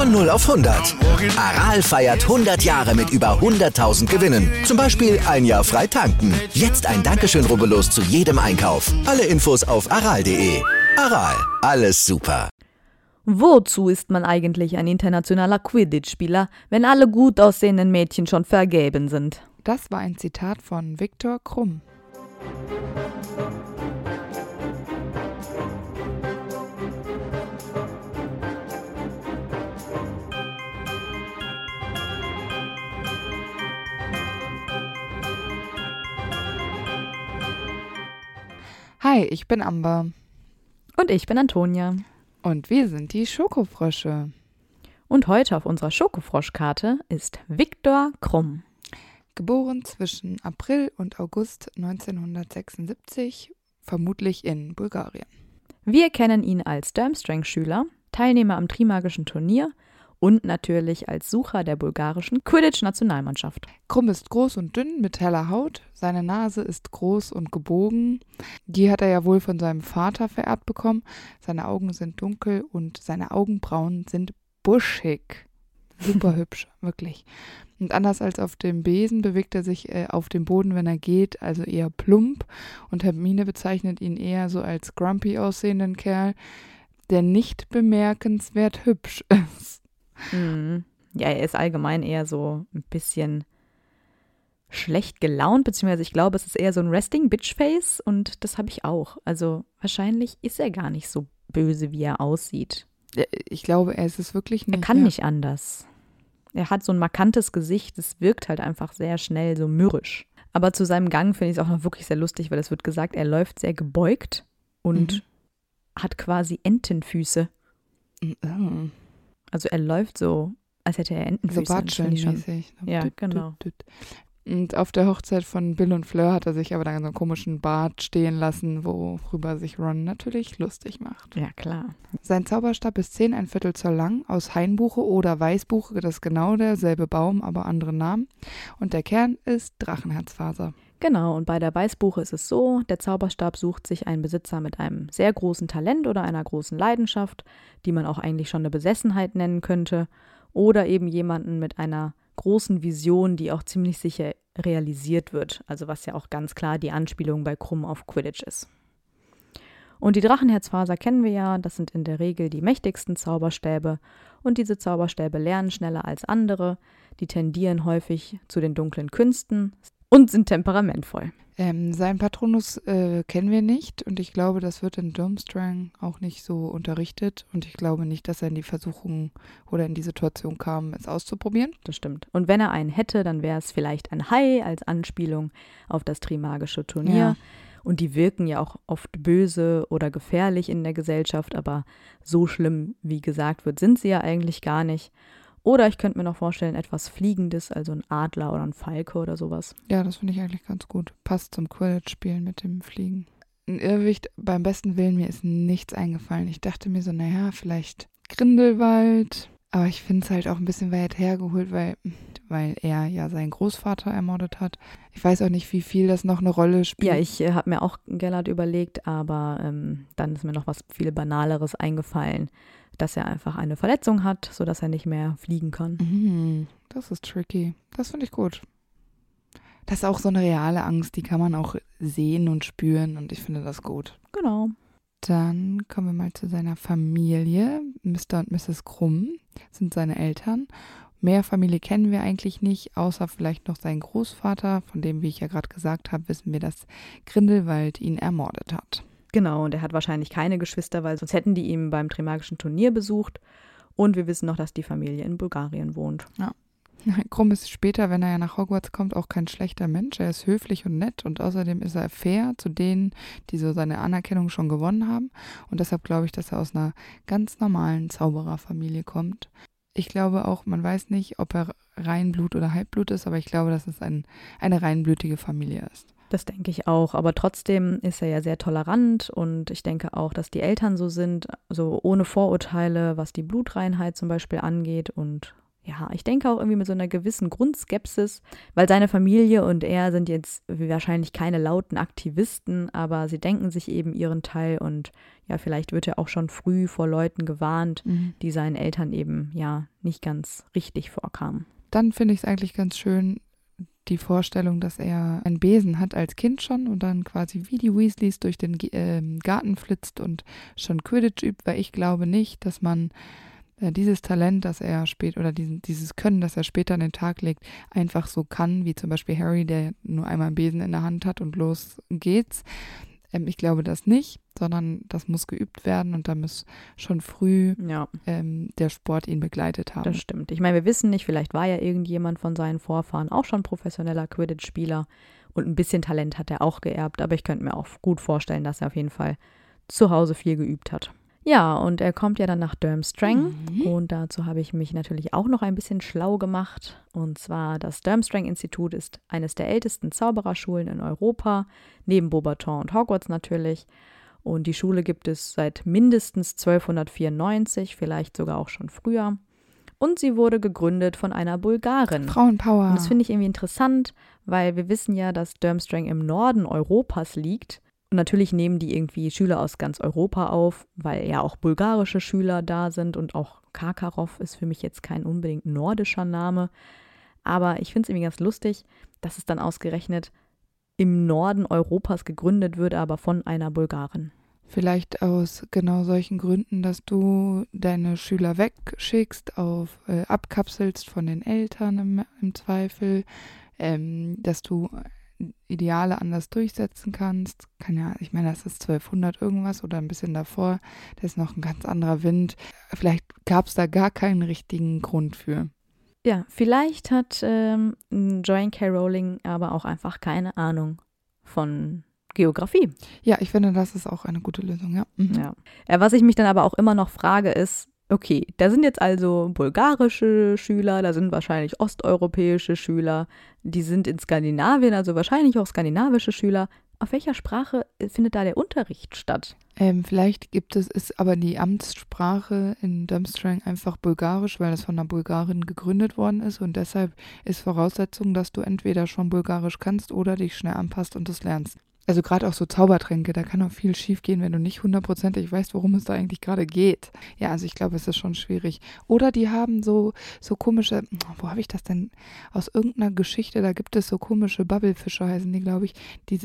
Von 0 auf 100. Aral feiert 100 Jahre mit über 100.000 Gewinnen. Zum Beispiel ein Jahr frei tanken. Jetzt ein Dankeschön, rubbellos zu jedem Einkauf. Alle Infos auf aral.de. Aral, alles super. Wozu ist man eigentlich ein internationaler Quidditch-Spieler, wenn alle gut aussehenden Mädchen schon vergeben sind? Das war ein Zitat von Viktor Krumm. Hi, ich bin Amber. Und ich bin Antonia. Und wir sind die Schokofrösche. Und heute auf unserer Schokofroschkarte ist Viktor Krumm. Geboren zwischen April und August 1976, vermutlich in Bulgarien. Wir kennen ihn als Durmstrang-Schüler, Teilnehmer am Trimagischen Turnier und natürlich als Sucher der bulgarischen Quidditch-Nationalmannschaft. Krumm ist groß und dünn mit heller Haut, seine Nase ist groß und gebogen. Die hat er ja wohl von seinem Vater vererbt bekommen. Seine Augen sind dunkel und seine Augenbrauen sind buschig. Super hübsch, wirklich. Und anders als auf dem Besen bewegt er sich äh, auf dem Boden, wenn er geht, also eher plump. Und Hermine bezeichnet ihn eher so als grumpy aussehenden Kerl, der nicht bemerkenswert hübsch ist. Mhm. Ja, er ist allgemein eher so ein bisschen schlecht gelaunt, beziehungsweise ich glaube, es ist eher so ein Resting Bitch Face und das habe ich auch. Also wahrscheinlich ist er gar nicht so böse, wie er aussieht. Ich glaube, er ist es wirklich nicht. Er kann ja. nicht anders. Er hat so ein markantes Gesicht, es wirkt halt einfach sehr schnell so mürrisch. Aber zu seinem Gang finde ich es auch noch wirklich sehr lustig, weil es wird gesagt, er läuft sehr gebeugt und Mhm. hat quasi Entenfüße. Mhm. Also er läuft so, als hätte er So Entenfüße. Ich schon- Batscheln-mäßig. Ja, Düt, genau. düt. Und auf der Hochzeit von Bill und Fleur hat er sich aber dann so einen komischen Bart stehen lassen, worüber sich Ron natürlich lustig macht. Ja, klar. Sein Zauberstab ist 10 ein Viertel Zoll lang, aus Hainbuche oder Weißbuche, das ist genau derselbe Baum, aber andere Namen. Und der Kern ist Drachenherzfaser. Genau, und bei der Weißbuche ist es so, der Zauberstab sucht sich einen Besitzer mit einem sehr großen Talent oder einer großen Leidenschaft, die man auch eigentlich schon eine Besessenheit nennen könnte, oder eben jemanden mit einer großen Vision, die auch ziemlich sicher realisiert wird, also was ja auch ganz klar die Anspielung bei Krumm auf Quidditch ist. Und die Drachenherzfaser kennen wir ja, das sind in der Regel die mächtigsten Zauberstäbe und diese Zauberstäbe lernen schneller als andere, die tendieren häufig zu den dunklen Künsten und sind temperamentvoll. Ähm, sein Patronus äh, kennen wir nicht und ich glaube, das wird in Durmstrang auch nicht so unterrichtet und ich glaube nicht, dass er in die Versuchung oder in die Situation kam, es auszuprobieren. Das stimmt. Und wenn er einen hätte, dann wäre es vielleicht ein Hai als Anspielung auf das Trimagische Turnier. Ja. Und die wirken ja auch oft böse oder gefährlich in der Gesellschaft, aber so schlimm, wie gesagt wird, sind sie ja eigentlich gar nicht. Oder ich könnte mir noch vorstellen, etwas Fliegendes, also ein Adler oder ein Falke oder sowas. Ja, das finde ich eigentlich ganz gut. Passt zum Quidditch-Spielen mit dem Fliegen. Ein Irrwicht, beim besten Willen, mir ist nichts eingefallen. Ich dachte mir so, naja, vielleicht Grindelwald. Aber ich finde es halt auch ein bisschen weit hergeholt, weil, weil er ja seinen Großvater ermordet hat. Ich weiß auch nicht, wie viel das noch eine Rolle spielt. Ja, ich äh, habe mir auch Gellert überlegt, aber ähm, dann ist mir noch was viel Banaleres eingefallen, dass er einfach eine Verletzung hat, sodass er nicht mehr fliegen kann. Mhm, das ist tricky. Das finde ich gut. Das ist auch so eine reale Angst, die kann man auch sehen und spüren und ich finde das gut. Genau. Dann kommen wir mal zu seiner Familie. Mr. und Mrs. Krumm sind seine Eltern. Mehr Familie kennen wir eigentlich nicht, außer vielleicht noch seinen Großvater, von dem, wie ich ja gerade gesagt habe, wissen wir, dass Grindelwald ihn ermordet hat. Genau, und er hat wahrscheinlich keine Geschwister, weil sonst hätten die ihn beim Trimagischen Turnier besucht. Und wir wissen noch, dass die Familie in Bulgarien wohnt. Krumm ist später, wenn er ja nach Hogwarts kommt, auch kein schlechter Mensch. Er ist höflich und nett und außerdem ist er fair zu denen, die so seine Anerkennung schon gewonnen haben. Und deshalb glaube ich, dass er aus einer ganz normalen Zaubererfamilie kommt. Ich glaube auch, man weiß nicht, ob er Reinblut oder Halbblut ist, aber ich glaube, dass es ein, eine reinblütige Familie ist. Das denke ich auch. Aber trotzdem ist er ja sehr tolerant und ich denke auch, dass die Eltern so sind, so ohne Vorurteile, was die Blutreinheit zum Beispiel angeht und ja, ich denke auch irgendwie mit so einer gewissen Grundskepsis, weil seine Familie und er sind jetzt wahrscheinlich keine lauten Aktivisten, aber sie denken sich eben ihren Teil und ja, vielleicht wird er auch schon früh vor Leuten gewarnt, mhm. die seinen Eltern eben ja nicht ganz richtig vorkamen. Dann finde ich es eigentlich ganz schön, die Vorstellung, dass er einen Besen hat als Kind schon und dann quasi wie die Weasleys durch den äh, Garten flitzt und schon Quidditch übt, weil ich glaube nicht, dass man äh, dieses Talent, das er später oder diesen, dieses Können, das er später an den Tag legt, einfach so kann, wie zum Beispiel Harry, der nur einmal einen Besen in der Hand hat und los geht's. Ähm, ich glaube das nicht, sondern das muss geübt werden und da muss schon früh ja. ähm, der Sport ihn begleitet haben. Das stimmt. Ich meine, wir wissen nicht, vielleicht war ja irgendjemand von seinen Vorfahren auch schon professioneller Quidditch-Spieler und ein bisschen Talent hat er auch geerbt, aber ich könnte mir auch gut vorstellen, dass er auf jeden Fall zu Hause viel geübt hat. Ja, und er kommt ja dann nach Durmstrang mhm. und dazu habe ich mich natürlich auch noch ein bisschen schlau gemacht. Und zwar das Durmstrang-Institut ist eines der ältesten Zaubererschulen in Europa, neben Beaubaton und Hogwarts natürlich. Und die Schule gibt es seit mindestens 1294, vielleicht sogar auch schon früher. Und sie wurde gegründet von einer Bulgarin. Frauenpower. Und das finde ich irgendwie interessant, weil wir wissen ja, dass Durmstrang im Norden Europas liegt. Und natürlich nehmen die irgendwie Schüler aus ganz Europa auf, weil ja auch bulgarische Schüler da sind und auch Karkarow ist für mich jetzt kein unbedingt nordischer Name. Aber ich finde es irgendwie ganz lustig, dass es dann ausgerechnet im Norden Europas gegründet wird, aber von einer Bulgarin. Vielleicht aus genau solchen Gründen, dass du deine Schüler wegschickst, auf äh, abkapselst von den Eltern im, im Zweifel, ähm, dass du Ideale anders durchsetzen kannst. Kann ja, ich meine, das ist 1200 irgendwas oder ein bisschen davor. Da ist noch ein ganz anderer Wind. Vielleicht gab es da gar keinen richtigen Grund für. Ja, vielleicht hat ähm, Joanne K. Rowling aber auch einfach keine Ahnung von Geografie. Ja, ich finde, das ist auch eine gute Lösung, ja. Mhm. ja. ja. Was ich mich dann aber auch immer noch frage, ist, okay, da sind jetzt also bulgarische Schüler, da sind wahrscheinlich osteuropäische Schüler, die sind in Skandinavien, also wahrscheinlich auch skandinavische Schüler. Auf welcher Sprache findet da der Unterricht statt? Ähm, vielleicht gibt es, ist aber die Amtssprache in Durmstrang einfach bulgarisch, weil das von einer Bulgarin gegründet worden ist und deshalb ist Voraussetzung, dass du entweder schon bulgarisch kannst oder dich schnell anpasst und es lernst also gerade auch so Zaubertränke, da kann auch viel schief gehen, wenn du nicht hundertprozentig weißt, worum es da eigentlich gerade geht. Ja, also ich glaube, es ist schon schwierig. Oder die haben so, so komische, wo habe ich das denn? Aus irgendeiner Geschichte, da gibt es so komische Bubbelfische, heißen die, glaube ich. Die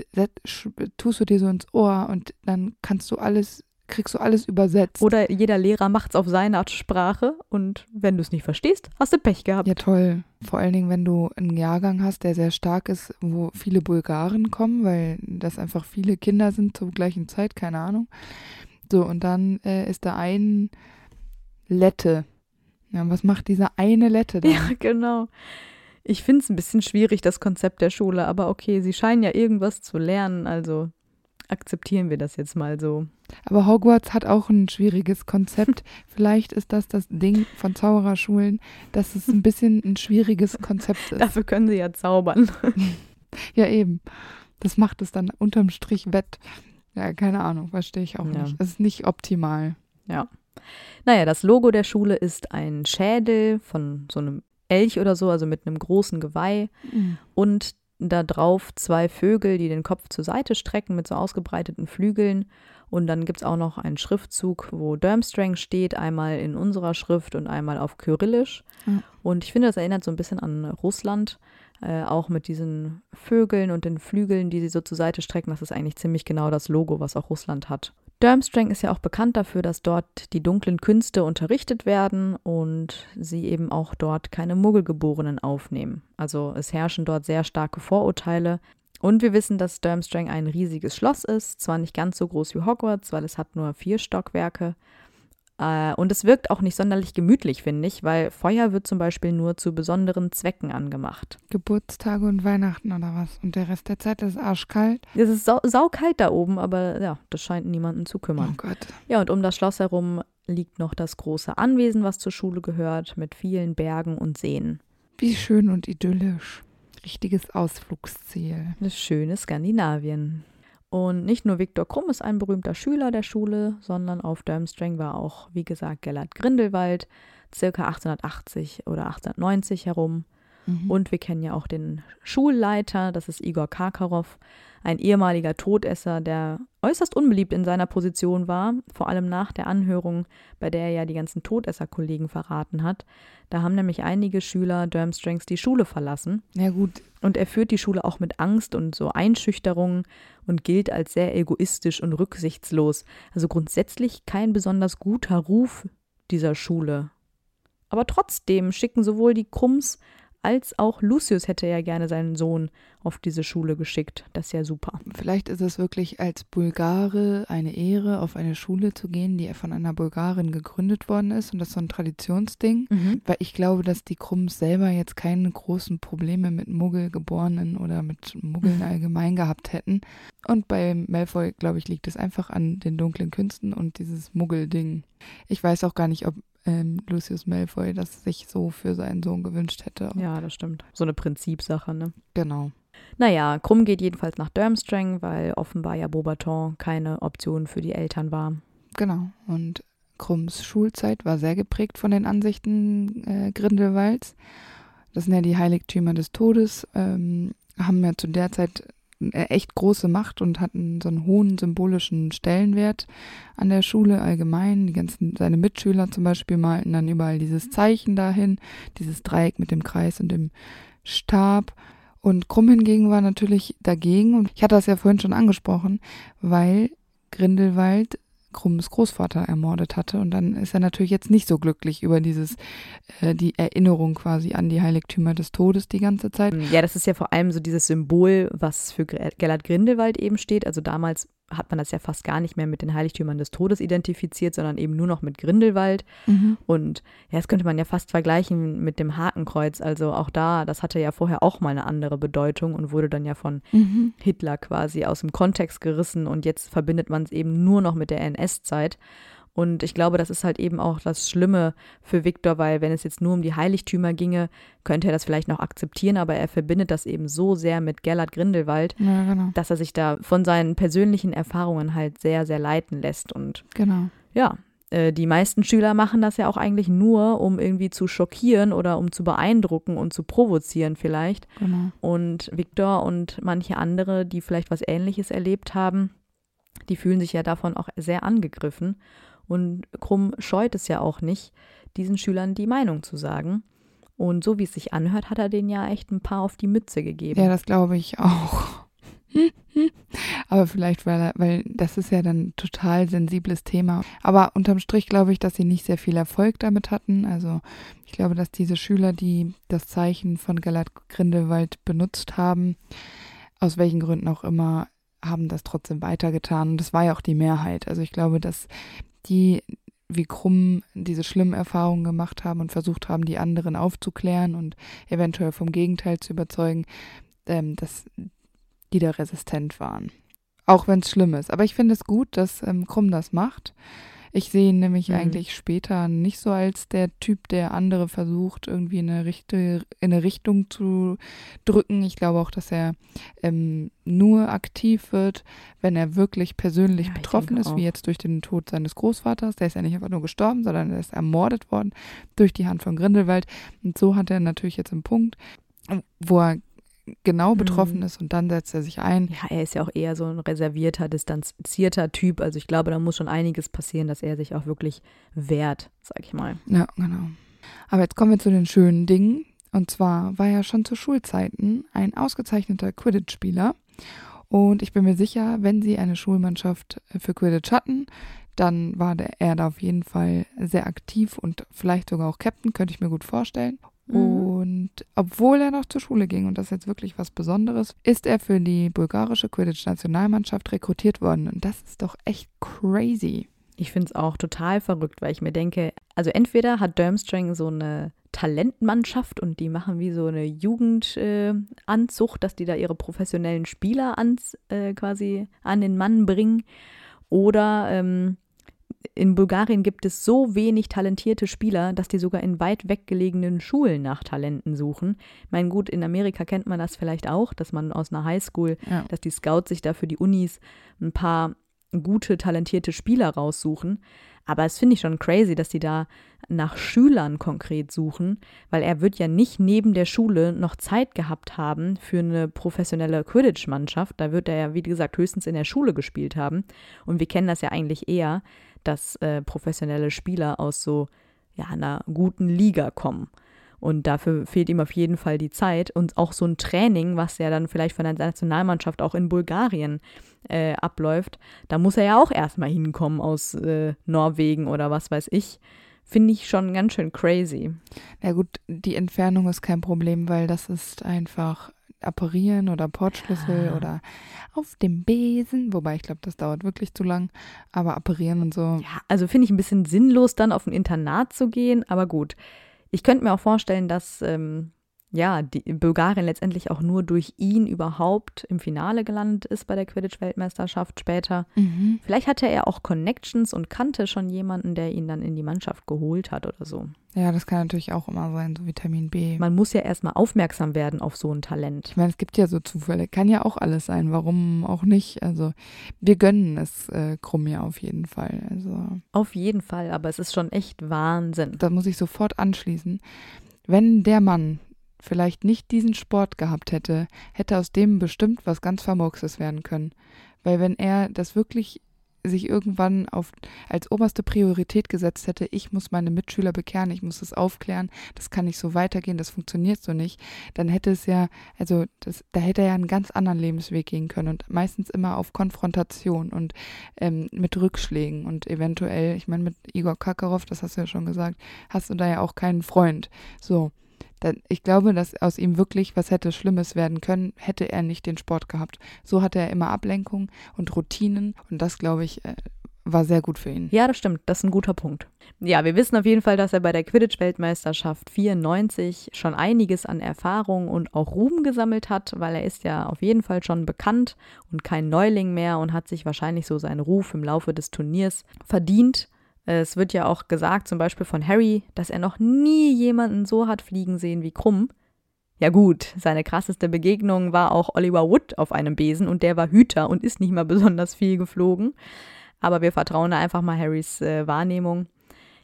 tust du dir so ins Ohr und dann kannst du alles kriegst du alles übersetzt. Oder jeder Lehrer macht es auf seine Art Sprache und wenn du es nicht verstehst, hast du Pech gehabt. Ja, toll. Vor allen Dingen, wenn du einen Jahrgang hast, der sehr stark ist, wo viele Bulgaren kommen, weil das einfach viele Kinder sind zur gleichen Zeit, keine Ahnung. So, und dann äh, ist da ein Lette. Ja, was macht dieser eine Lette da? Ja, genau. Ich finde es ein bisschen schwierig, das Konzept der Schule, aber okay, sie scheinen ja irgendwas zu lernen, also akzeptieren wir das jetzt mal so. Aber Hogwarts hat auch ein schwieriges Konzept. Vielleicht ist das das Ding von Zaubererschulen, dass es ein bisschen ein schwieriges Konzept ist. Dafür können sie ja zaubern. ja, eben. Das macht es dann unterm Strich wett. Ja, keine Ahnung, verstehe ich auch ja. nicht. Es ist nicht optimal. Ja. Naja, das Logo der Schule ist ein Schädel von so einem Elch oder so, also mit einem großen Geweih. Mhm. Und da drauf zwei Vögel, die den Kopf zur Seite strecken mit so ausgebreiteten Flügeln. Und dann gibt es auch noch einen Schriftzug, wo Durmstrang steht, einmal in unserer Schrift und einmal auf Kyrillisch. Mhm. Und ich finde, das erinnert so ein bisschen an Russland, äh, auch mit diesen Vögeln und den Flügeln, die sie so zur Seite strecken. Das ist eigentlich ziemlich genau das Logo, was auch Russland hat. Durmstrang ist ja auch bekannt dafür, dass dort die dunklen Künste unterrichtet werden und sie eben auch dort keine Muggelgeborenen aufnehmen. Also es herrschen dort sehr starke Vorurteile. Und wir wissen, dass Durmstrang ein riesiges Schloss ist, zwar nicht ganz so groß wie Hogwarts, weil es hat nur vier Stockwerke, äh, und es wirkt auch nicht sonderlich gemütlich, finde ich, weil Feuer wird zum Beispiel nur zu besonderen Zwecken angemacht. Geburtstage und Weihnachten oder was? Und der Rest der Zeit ist arschkalt? Es ist sau saukalt da oben, aber ja, das scheint niemanden zu kümmern. Oh Gott. Ja, und um das Schloss herum liegt noch das große Anwesen, was zur Schule gehört, mit vielen Bergen und Seen. Wie schön und idyllisch. Richtiges Ausflugsziel. Das schöne Skandinavien. Und nicht nur Viktor Krumm ist ein berühmter Schüler der Schule, sondern auf Durmstrang war auch, wie gesagt, Gellert Grindelwald, circa 1880 oder 1890 herum. Mhm. Und wir kennen ja auch den Schulleiter, das ist Igor Karkarow, ein ehemaliger Todesser, der äußerst unbeliebt in seiner Position war, vor allem nach der Anhörung, bei der er ja die ganzen Todesserkollegen verraten hat. Da haben nämlich einige Schüler Durmstrangs die Schule verlassen. Ja, gut. Und er führt die Schule auch mit Angst und so Einschüchterungen und gilt als sehr egoistisch und rücksichtslos. Also grundsätzlich kein besonders guter Ruf dieser Schule. Aber trotzdem schicken sowohl die Krumms als auch Lucius hätte ja gerne seinen Sohn auf diese Schule geschickt. Das ist ja super. Vielleicht ist es wirklich als Bulgare eine Ehre, auf eine Schule zu gehen, die von einer Bulgarin gegründet worden ist. Und das ist so ein Traditionsding. Mhm. Weil ich glaube, dass die Krumms selber jetzt keine großen Probleme mit Muggelgeborenen oder mit Muggeln allgemein gehabt hätten. Und bei Malfoy, glaube ich, liegt es einfach an den dunklen Künsten und dieses Muggelding. Ich weiß auch gar nicht, ob ähm, Lucius Malfoy das sich so für seinen Sohn gewünscht hätte. Ja, das stimmt. So eine Prinzipsache, ne? Genau. Naja, Krumm geht jedenfalls nach Durmstrang, weil offenbar ja Beaubaton keine Option für die Eltern war. Genau. Und Krumms Schulzeit war sehr geprägt von den Ansichten äh, Grindelwalds. Das sind ja die Heiligtümer des Todes, ähm, haben ja zu der Zeit echt große Macht und hatten so einen hohen symbolischen Stellenwert an der Schule allgemein. Die ganzen, seine Mitschüler zum Beispiel malten dann überall dieses Zeichen dahin, dieses Dreieck mit dem Kreis und dem Stab. Und Krumm hingegen war natürlich dagegen. Und ich hatte das ja vorhin schon angesprochen, weil Grindelwald Krumms Großvater ermordet hatte. Und dann ist er natürlich jetzt nicht so glücklich über dieses, äh, die Erinnerung quasi an die Heiligtümer des Todes die ganze Zeit. Ja, das ist ja vor allem so dieses Symbol, was für Gellert Grindelwald eben steht. Also damals hat man das ja fast gar nicht mehr mit den Heiligtümern des Todes identifiziert, sondern eben nur noch mit Grindelwald. Mhm. Und ja, das könnte man ja fast vergleichen mit dem Hakenkreuz. Also auch da, das hatte ja vorher auch mal eine andere Bedeutung und wurde dann ja von mhm. Hitler quasi aus dem Kontext gerissen und jetzt verbindet man es eben nur noch mit der NS-Zeit. Und ich glaube, das ist halt eben auch das Schlimme für Viktor, weil wenn es jetzt nur um die Heiligtümer ginge, könnte er das vielleicht noch akzeptieren, aber er verbindet das eben so sehr mit Gellert Grindelwald, ja, genau. dass er sich da von seinen persönlichen Erfahrungen halt sehr, sehr leiten lässt. Und genau. ja, äh, die meisten Schüler machen das ja auch eigentlich nur, um irgendwie zu schockieren oder um zu beeindrucken und zu provozieren vielleicht. Genau. Und Viktor und manche andere, die vielleicht was Ähnliches erlebt haben, die fühlen sich ja davon auch sehr angegriffen. Und Krumm scheut es ja auch nicht, diesen Schülern die Meinung zu sagen. Und so wie es sich anhört, hat er denen ja echt ein paar auf die Mütze gegeben. Ja, das glaube ich auch. Aber vielleicht, weil, weil das ist ja dann total sensibles Thema. Aber unterm Strich glaube ich, dass sie nicht sehr viel Erfolg damit hatten. Also ich glaube, dass diese Schüler, die das Zeichen von Galat Grindelwald benutzt haben, aus welchen Gründen auch immer, haben das trotzdem weitergetan. Und das war ja auch die Mehrheit. Also ich glaube, dass die wie krumm diese schlimmen Erfahrungen gemacht haben und versucht haben, die anderen aufzuklären und eventuell vom Gegenteil zu überzeugen, ähm, dass die da resistent waren. Auch wenn es schlimm ist. Aber ich finde es gut, dass ähm, Krumm das macht. Ich sehe ihn nämlich mhm. eigentlich später nicht so als der Typ, der andere versucht, irgendwie in eine, Richte, in eine Richtung zu drücken. Ich glaube auch, dass er ähm, nur aktiv wird, wenn er wirklich persönlich ja, betroffen ist, auch. wie jetzt durch den Tod seines Großvaters. Der ist ja nicht einfach nur gestorben, sondern er ist ermordet worden durch die Hand von Grindelwald. Und so hat er natürlich jetzt einen Punkt, wo er genau mhm. betroffen ist und dann setzt er sich ein. Ja, er ist ja auch eher so ein reservierter, distanzierter Typ. Also ich glaube, da muss schon einiges passieren, dass er sich auch wirklich wehrt, sag ich mal. Ja, genau. Aber jetzt kommen wir zu den schönen Dingen. Und zwar war er schon zu Schulzeiten ein ausgezeichneter Quidditch-Spieler. Und ich bin mir sicher, wenn sie eine Schulmannschaft für Quidditch hatten, dann war der, er da auf jeden Fall sehr aktiv und vielleicht sogar auch Captain, könnte ich mir gut vorstellen. Mhm. Und obwohl er noch zur Schule ging, und das ist jetzt wirklich was Besonderes, ist er für die bulgarische Quidditch-Nationalmannschaft rekrutiert worden. Und das ist doch echt crazy. Ich finde es auch total verrückt, weil ich mir denke, also entweder hat Durmstrang so eine Talentmannschaft und die machen wie so eine Jugendanzucht, äh, dass die da ihre professionellen Spieler ans, äh, quasi an den Mann bringen. Oder ähm, in Bulgarien gibt es so wenig talentierte Spieler, dass die sogar in weit weggelegenen Schulen nach Talenten suchen. Ich meine, gut, in Amerika kennt man das vielleicht auch, dass man aus einer Highschool, Ja. dass die Scouts sich da für die Unis ein paar gute, talentierte Spieler raussuchen. Aber es finde ich schon crazy, dass die da nach Schülern konkret suchen, weil er wird ja nicht neben der Schule noch Zeit gehabt haben für eine professionelle Quidditch-Mannschaft. Da wird er ja, wie gesagt, höchstens in der Schule gespielt haben. Und wir kennen das ja eigentlich eher, dass äh, professionelle Spieler aus so ja, einer guten Liga kommen. Und dafür fehlt ihm auf jeden Fall die Zeit und auch so ein Training, was ja dann vielleicht von der Nationalmannschaft auch in Bulgarien äh, abläuft. Da muss er ja auch erstmal hinkommen aus äh, Norwegen oder was weiß ich. Finde ich schon ganz schön crazy. Ja gut, die Entfernung ist kein Problem, weil das ist einfach apparieren oder Portschlüssel Ah. oder auf dem Besen, wobei ich glaube, das dauert wirklich zu lang, aber apparieren und so. Ja, also finde ich ein bisschen sinnlos, dann auf ein Internat zu gehen, aber gut. Ich könnte mir auch vorstellen, dass ähm, ja, die Bulgarien letztendlich auch nur durch ihn überhaupt im Finale gelandet ist bei der Quidditch-Weltmeisterschaft später. Mhm. Vielleicht hatte er auch Connections und kannte schon jemanden, der ihn dann in die Mannschaft geholt hat oder so. Ja, das kann natürlich auch immer sein, so Vitamin B. Man muss ja erstmal aufmerksam werden auf so ein Talent. Ich meine, es gibt ja so Zufälle, kann ja auch alles sein, warum auch nicht. Also wir gönnen es äh, Krumm ja auf jeden Fall. Also Auf jeden Fall, aber es ist schon echt Wahnsinn. da muss ich sofort anschließen. Wenn der Mann vielleicht nicht diesen Sport gehabt hätte, hätte aus dem bestimmt was ganz Vermurkses werden können. Weil wenn er das wirklich sich irgendwann auf, als oberste Priorität gesetzt hätte, ich muss meine Mitschüler bekehren, ich muss das aufklären, das kann nicht so weitergehen, das funktioniert so nicht, dann hätte es ja, also das, da hätte er ja einen ganz anderen Lebensweg gehen können und meistens immer auf Konfrontation und ähm, mit Rückschlägen und eventuell, ich meine mit Igor Kakarov, das hast du ja schon gesagt, hast du da ja auch keinen Freund. So, dann, ich glaube, dass aus ihm wirklich was hätte Schlimmes werden können, hätte er nicht den Sport gehabt. So hatte er immer Ablenkung und Routinen und das, glaube ich, äh, war sehr gut für ihn. Ja, das stimmt. Das ist ein guter Punkt. Ja, wir wissen auf jeden Fall, dass er bei der Quidditch-Weltmeisterschaft 94 schon einiges an Erfahrung und auch Ruhm gesammelt hat, weil er ist ja auf jeden Fall schon bekannt und kein Neuling mehr und hat sich wahrscheinlich so seinen Ruf im Laufe des Turniers verdient. Es wird ja auch gesagt, zum Beispiel von Harry, dass er noch nie jemanden so hat fliegen sehen wie Krumm. Ja gut, seine krasseste Begegnung war auch Oliver Wood auf einem Besen und der war Hüter und ist nicht mal besonders viel geflogen. Aber wir vertrauen da einfach mal Harrys äh, Wahrnehmung.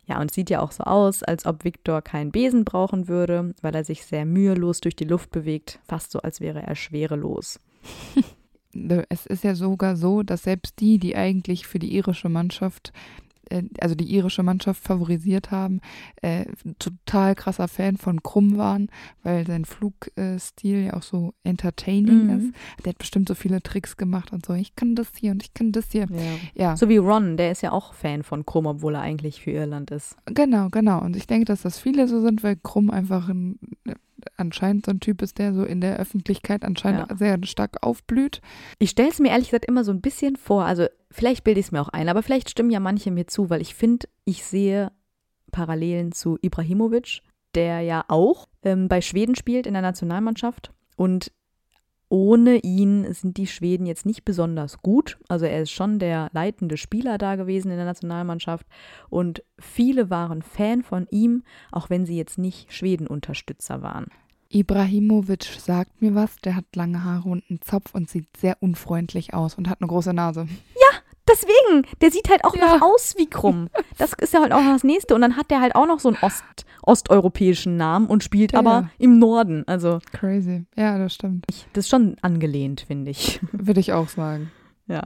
Ja, und sieht ja auch so aus, als ob Victor keinen Besen brauchen würde, weil er sich sehr mühelos durch die Luft bewegt, fast so, als wäre er schwerelos. Es ist ja sogar so, dass selbst die, die eigentlich für die irische Mannschaft also die irische Mannschaft favorisiert haben, äh, total krasser Fan von Krumm waren, weil sein Flugstil ja auch so entertaining Mhm. ist. Der hat bestimmt so viele Tricks gemacht und so. Ich kann das hier und ich kann das hier. Ja. Ja, So wie Ron, der ist ja auch Fan von Krumm, obwohl er eigentlich für Irland ist. genau, genau. Und ich denke, dass das viele so sind, weil Krumm einfach ein, anscheinend so ein Typ ist, der so in der Öffentlichkeit anscheinend Ja. sehr stark aufblüht. Ich stelle es mir ehrlich gesagt immer so ein bisschen vor, also vielleicht bilde ich es mir auch ein, aber vielleicht stimmen ja manche mir zu, weil ich finde, ich sehe Parallelen zu Ibrahimovic, der ja auch ähm, bei Schweden spielt in der Nationalmannschaft und ohne ihn sind die Schweden jetzt nicht besonders gut. Also er ist schon der leitende Spieler da gewesen in der Nationalmannschaft und viele waren Fan von ihm, auch wenn sie jetzt nicht Schweden-Unterstützer waren. Ibrahimovic sagt mir was, der hat lange Haare und einen Zopf und sieht sehr unfreundlich aus und hat eine große Nase. Deswegen, der sieht halt auch Ja. noch aus wie krumm. Das ist ja halt auch noch das nächste. Und dann hat der halt auch noch so einen Ost, osteuropäischen Namen und spielt Ja, aber im Norden. Also Crazy. Ja, das stimmt. das ist schon angelehnt, finde ich. Würde ich auch sagen. Ja,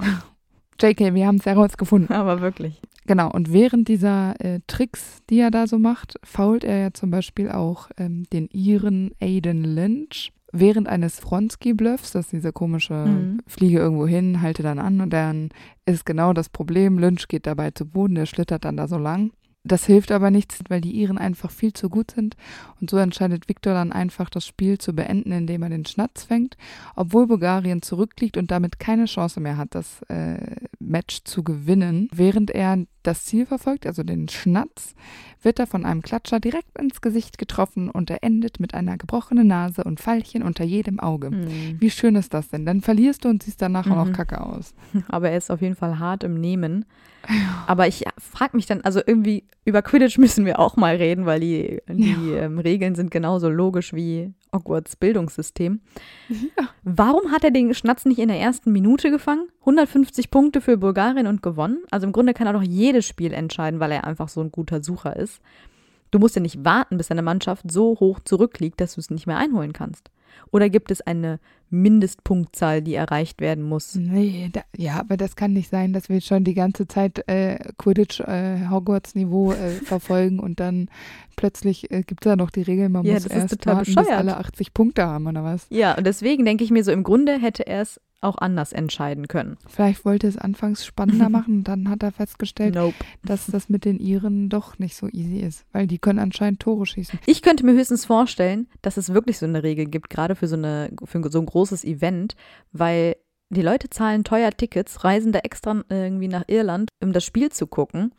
JK, wir haben es herausgefunden. aber wirklich. Genau, und während dieser äh, Tricks, die er da so macht, fault er ja zum Beispiel auch ähm, den Iren Aiden Lynch während eines Fronski-Bluffs, das ist diese komische Mhm. Fliege irgendwo hin, halte dann an und dann ist genau das Problem, Lynch geht dabei zu Boden, der schlittert dann da so lang. Das hilft aber nichts, weil die Iren einfach viel zu gut sind. Und so entscheidet Viktor dann einfach, das Spiel zu beenden, indem er den Schnatz fängt, obwohl Bulgarien zurückliegt und damit keine Chance mehr hat, das äh, Match zu gewinnen. Während er das Ziel verfolgt, also den Schnatz, wird er von einem Klatscher direkt ins Gesicht getroffen und er endet mit einer gebrochenen Nase und Pfeilchen unter jedem Auge. Mhm. Wie schön ist das denn? Dann verlierst du und siehst danach auch Mhm. noch kacke aus. Aber er ist auf jeden Fall hart im Nehmen. Aber ich frage mich dann, also irgendwie über Quidditch müssen wir auch mal reden, weil die, die Ja. ähm, Regeln sind genauso logisch wie Hogwarts Bildungssystem. Ja. Warum hat er den Schnatz nicht in der ersten Minute gefangen? 150 Punkte für Bulgarien und gewonnen. Also im Grunde kann er doch jedes Spiel entscheiden, weil er einfach so ein guter Sucher ist. Du musst ja nicht warten, bis deine Mannschaft so hoch zurückliegt, dass du es nicht mehr einholen kannst. Oder gibt es eine Mindestpunktzahl, die erreicht werden muss? Nee, da, ja, aber das kann nicht sein, dass wir schon die ganze Zeit äh, Quidditch äh, Hogwarts-Niveau äh, verfolgen und dann plötzlich äh, gibt es da noch die Regel, man Ja, muss erst warten, bis alle 80 Punkte haben oder was. Ja, und deswegen denke ich mir so, im Grunde hätte er es auch anders entscheiden können. Vielleicht wollte es anfangs spannender machen, dann hat er festgestellt, Nope. dass das mit den Iren doch nicht so easy ist, weil die können anscheinend Tore schießen. Ich könnte mir höchstens vorstellen, dass es wirklich so eine Regel gibt, gerade für so, eine, für so ein großes Event, weil die Leute zahlen teuer Tickets, reisen da extra irgendwie nach Irland, um das Spiel zu gucken.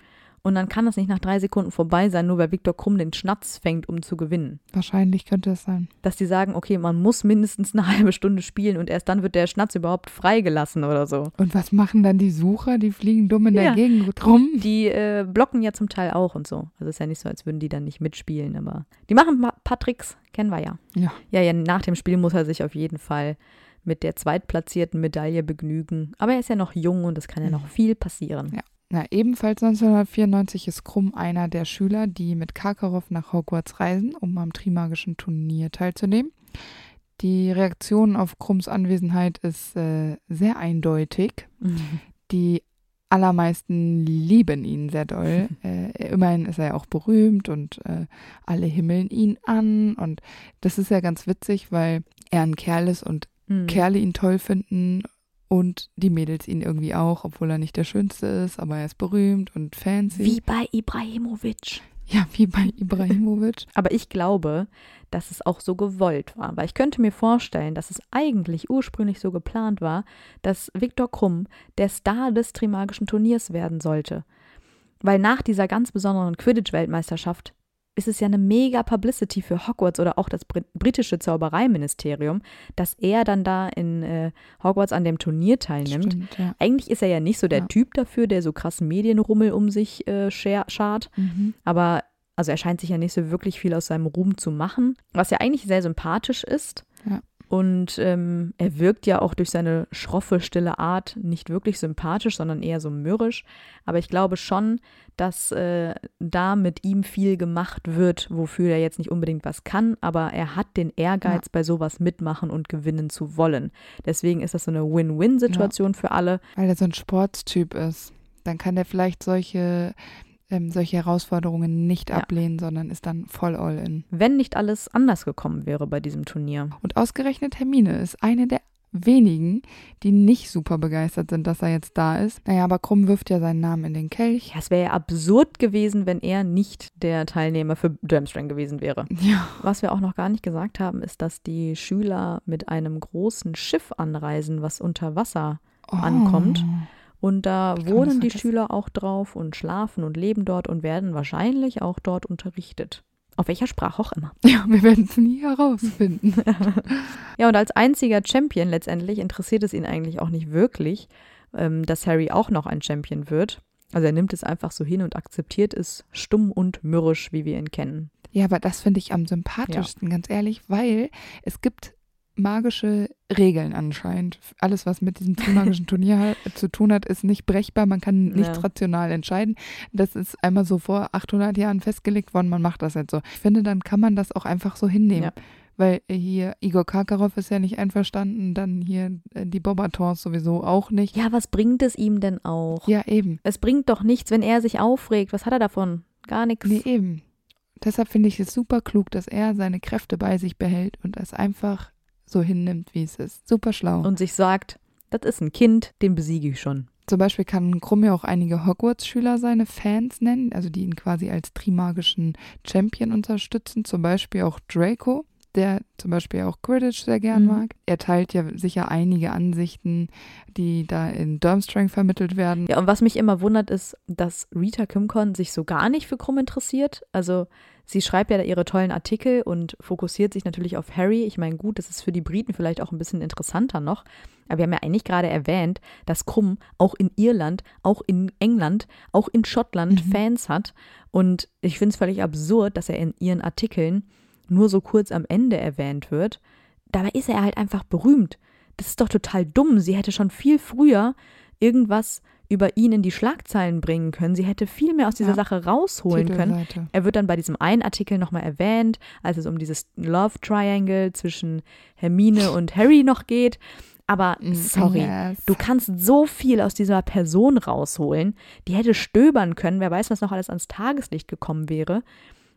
Und dann kann das nicht nach drei Sekunden vorbei sein, nur weil Viktor Krumm den Schnatz fängt, um zu gewinnen. Wahrscheinlich könnte es sein. Dass die sagen, okay, man muss mindestens eine halbe Stunde spielen und erst dann wird der Schnatz überhaupt freigelassen oder so. Und was machen dann die Sucher? Die fliegen dumm in Ja. der Gegend rum. Die äh, blocken ja zum Teil auch und so. Also ist ja nicht so, als würden die dann nicht mitspielen, aber die machen ein paar Tricks, kennen wir ja. Ja. Ja, ja, nach dem Spiel muss er sich auf jeden Fall mit der zweitplatzierten Medaille begnügen. Aber er ist ja noch jung und es kann ja noch viel passieren. Ja. Na, ebenfalls 1994 ist Krumm einer der Schüler, die mit Karkaroff nach Hogwarts reisen, um am Trimagischen Turnier teilzunehmen. Die Reaktion auf Krumms Anwesenheit ist äh, sehr eindeutig. Die allermeisten lieben ihn sehr doll. Äh, immerhin ist er ja auch berühmt und äh, alle himmeln ihn an. Und das ist ja ganz witzig, weil er ein Kerl ist und Mhm. Kerle ihn toll finden und die Mädels ihn irgendwie auch, obwohl er nicht der Schönste ist, aber er ist berühmt und fancy. Wie bei Ibrahimovic. Ja, wie bei Ibrahimovic. Aber ich glaube, dass es auch so gewollt war, weil ich könnte mir vorstellen, dass es eigentlich ursprünglich so geplant war, dass Viktor Krumm der Star des Trimagischen Turniers werden sollte. Weil nach dieser ganz besonderen Quidditch-Weltmeisterschaft ist es ja eine mega Publicity für Hogwarts oder auch das Brit britische Zaubereiministerium, dass er dann da in äh, Hogwarts an dem Turnier teilnimmt. Stimmt, ja. Eigentlich ist er ja nicht so der Ja. Typ dafür, der so krassen Medienrummel um sich äh, schart. Mhm. Aber also er scheint sich ja nicht so wirklich viel aus seinem Ruhm zu machen, was ja eigentlich sehr sympathisch ist. Ja. Und ähm, er wirkt ja auch durch seine schroffe, stille Art nicht wirklich sympathisch, sondern eher so mürrisch. Aber ich glaube schon, dass äh, da mit ihm viel gemacht wird, wofür er jetzt nicht unbedingt was kann, aber er hat den Ehrgeiz, bei sowas mitmachen und gewinnen zu wollen. Deswegen ist das so eine Win-Win-Situation für alle. Weil er so ein Sportstyp ist. Dann kann er vielleicht solche, ähm, solche Herausforderungen nicht Ja. ablehnen, sondern ist dann voll all in. Wenn nicht alles anders gekommen wäre bei diesem Turnier. Und ausgerechnet Hermine ist eine der wenigen, die nicht super begeistert sind, dass er jetzt da ist. Naja, aber Krumm wirft ja seinen Namen in den Kelch. Ja, es wäre ja absurd gewesen, wenn er nicht der Teilnehmer für Durmstrang gewesen wäre. Ja. Was wir auch noch gar nicht gesagt haben, ist, dass die Schüler mit einem großen Schiff anreisen, was unter Wasser ankommt. Und da wohnen die? Schüler auch drauf und schlafen und leben dort und werden wahrscheinlich auch dort unterrichtet. Auf welcher Sprache auch immer. Ja, wir werden es nie herausfinden. Ja, und als einziger Champion letztendlich interessiert es ihn eigentlich auch nicht wirklich, ähm, dass Harry auch noch ein Champion wird. Also er nimmt es einfach so hin und akzeptiert es stumm und mürrisch, wie wir ihn kennen. Ja, aber das finde ich am sympathischsten, ganz ehrlich, weil es gibt magische Regeln anscheinend. Alles, was mit diesem magischen Turnier halt zu tun hat, ist nicht brechbar. Man kann nicht Ja. rational entscheiden. Das ist einmal so vor 800 Jahren festgelegt worden. Man macht das jetzt so. Ich finde, dann kann man das auch einfach so hinnehmen. Ja. Weil hier Igor Karkaroff ist ja nicht einverstanden, dann hier äh, die Bobatons sowieso auch nicht. Ja, was bringt es ihm denn auch? Ja, eben. Es bringt doch nichts, wenn er sich aufregt. Was hat er davon? Gar nichts. Nee, eben. Deshalb finde ich es super klug, dass er seine Kräfte bei sich behält und es einfach so hinnimmt, wie es ist. Super schlau. Und sich sagt, das ist ein Kind, den besiege ich schon. Zum Beispiel kann Krumm ja auch einige Hogwarts-Schüler seine Fans nennen, also die ihn quasi als trimagischen Champion unterstützen. Zum Beispiel auch Draco, der zum Beispiel auch Quidditch sehr gern Mhm. mag. Er teilt ja sicher einige Ansichten, die da in Durmstrang vermittelt werden. Ja, und was mich immer wundert, ist, dass Rita Kimcon sich so gar nicht für Krumm interessiert. Also sie schreibt ja ihre tollen Artikel und fokussiert sich natürlich auf Harry. Ich meine, gut, das ist für die Briten vielleicht auch ein bisschen interessanter noch. Aber wir haben ja eigentlich gerade erwähnt, dass Krumm auch in Irland, auch in England, auch in Schottland mhm. Fans hat. Und ich finde es völlig absurd, dass er in ihren Artikeln nur so kurz am Ende erwähnt wird. Dabei ist er halt einfach berühmt. Das ist doch total dumm. Sie hätte schon viel früher irgendwas über ihn in die Schlagzeilen bringen können. Sie hätte viel mehr aus dieser ja. Sache rausholen können. Er wird dann bei diesem einen Artikel nochmal erwähnt, als es um dieses Love Triangle zwischen Hermine und Harry noch geht. Aber mm, sorry, yes. du kannst so viel aus dieser Person rausholen. Die hätte stöbern können. Wer weiß, was noch alles ans Tageslicht gekommen wäre.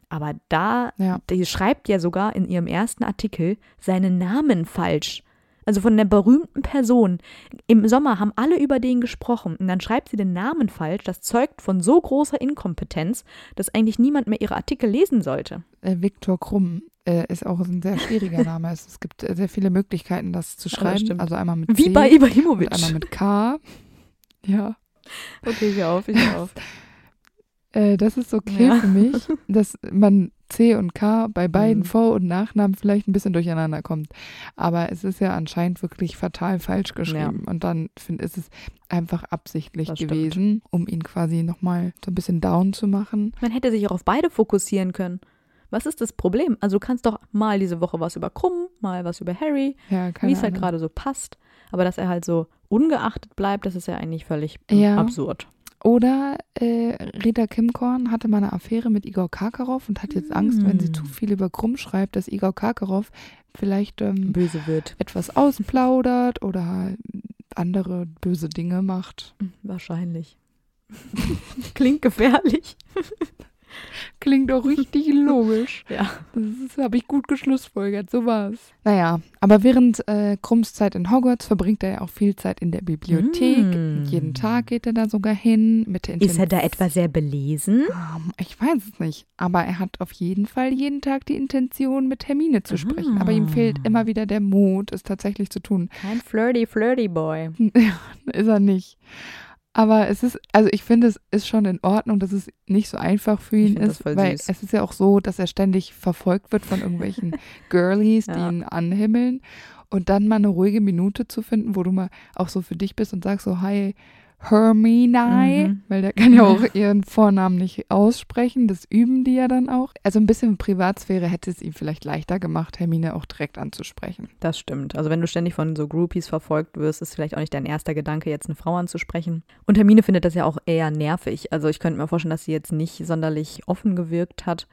Aber da, ja. die schreibt ja sogar in ihrem ersten Artikel seinen Namen falsch. Also von der berühmten Person. Im Sommer haben alle über den gesprochen und dann schreibt sie den Namen falsch. Das zeugt von so großer Inkompetenz, dass eigentlich niemand mehr ihre Artikel lesen sollte. Äh, Viktor Krumm äh, ist auch ein sehr schwieriger Name. es, es gibt sehr viele Möglichkeiten, das zu schreiben. Also einmal mit C Wie bei Ibrahimovic. einmal mit K. Ja. Okay, ich hör auf, ich hör auf. Äh, das ist okay ja. für mich, dass man C und K bei beiden mhm. Vor- und Nachnamen vielleicht ein bisschen durcheinander kommt. Aber es ist ja anscheinend wirklich fatal falsch geschrieben. Ja. Und dann find, ist es einfach absichtlich das gewesen, stimmt. um ihn quasi nochmal so ein bisschen down zu machen. Man hätte sich auch auf beide fokussieren können. Was ist das Problem? Also du kannst doch mal diese Woche was über Krumm, mal was über Harry, ja, wie es halt gerade so passt. Aber dass er halt so ungeachtet bleibt, das ist ja eigentlich völlig ja. absurd. Oder äh, Rita Kimkorn hatte mal eine Affäre mit Igor Karkarow und hat jetzt Angst, mm. wenn sie zu mm. viel über Krumm schreibt, dass Igor Karkarow vielleicht ähm, böse wird, etwas ausplaudert oder andere böse Dinge macht. Wahrscheinlich. Klingt gefährlich. Klingt auch richtig logisch. Ja. Das habe ich gut geschlussfolgert, so war es. Naja, aber während äh, Krumms Zeit in Hogwarts verbringt er ja auch viel Zeit in der Bibliothek. Mm. Jeden Tag geht er da sogar hin. Mit der Ist er da etwa sehr belesen? Um, ich weiß es nicht. Aber er hat auf jeden Fall jeden Tag die Intention, mit Hermine zu sprechen. Mm. Aber ihm fehlt immer wieder der Mut, es tatsächlich zu tun. Kein flirty, flirty Boy. Ja, ist er nicht. Aber es ist, also ich finde, es ist schon in Ordnung, dass es nicht so einfach für ihn ist, weil süß. es ist ja auch so, dass er ständig verfolgt wird von irgendwelchen Girlies, die ja. ihn anhimmeln. Und dann mal eine ruhige Minute zu finden, wo du mal auch so für dich bist und sagst so, hi, Hermine, mhm. weil der kann ja auch ihren Vornamen nicht aussprechen. Das üben die ja dann auch. Also ein bisschen Privatsphäre hätte es ihm vielleicht leichter gemacht, Hermine auch direkt anzusprechen. Das stimmt. Also wenn du ständig von so Groupies verfolgt wirst, ist vielleicht auch nicht dein erster Gedanke, jetzt eine Frau anzusprechen. Und Hermine findet das ja auch eher nervig. Also ich könnte mir vorstellen, dass sie jetzt nicht sonderlich offen gewirkt hat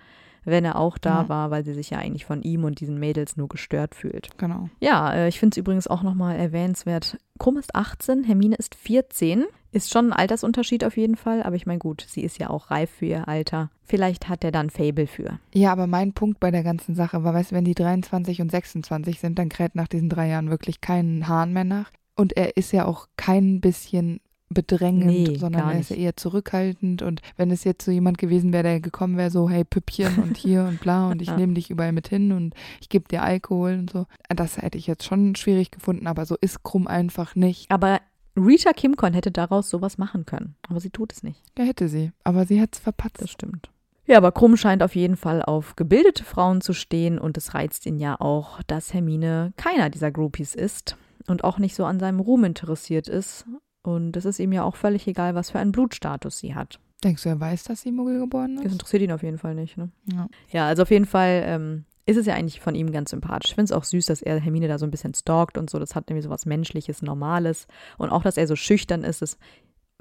wenn er auch da ja. war, weil sie sich ja eigentlich von ihm und diesen Mädels nur gestört fühlt. Genau. Ja, äh, ich finde es übrigens auch nochmal erwähnenswert. Krumm ist 18, Hermine ist 14. Ist schon ein Altersunterschied auf jeden Fall, aber ich meine, gut, sie ist ja auch reif für ihr Alter. Vielleicht hat er dann Fable für. Ja, aber mein Punkt bei der ganzen Sache war, weißt du, wenn die 23 und 26 sind, dann kräht nach diesen drei Jahren wirklich keinen Hahn mehr nach. Und er ist ja auch kein bisschen bedrängend, nee, sondern er ist ja eher zurückhaltend. Und wenn es jetzt so jemand gewesen wäre, der gekommen wäre, so, hey Püppchen und hier und bla und ich nehme dich überall mit hin und ich gebe dir Alkohol und so, das hätte ich jetzt schon schwierig gefunden, aber so ist Krumm einfach nicht. Aber Rita Kimcon hätte daraus sowas machen können, aber sie tut es nicht. Ja, hätte sie, aber sie hat es verpatzt. Das stimmt. Ja, aber Krumm scheint auf jeden Fall auf gebildete Frauen zu stehen und es reizt ihn ja auch, dass Hermine keiner dieser Groupies ist und auch nicht so an seinem Ruhm interessiert ist und es ist ihm ja auch völlig egal, was für einen Blutstatus sie hat. Denkst du, er weiß, dass sie Muggel geboren ist? Das interessiert ihn auf jeden Fall nicht, ne? Ja. Ja, also auf jeden Fall ähm, ist es ja eigentlich von ihm ganz sympathisch. Ich finde es auch süß, dass er Hermine da so ein bisschen stalkt und so. Das hat nämlich so was Menschliches, Normales. Und auch, dass er so schüchtern ist, das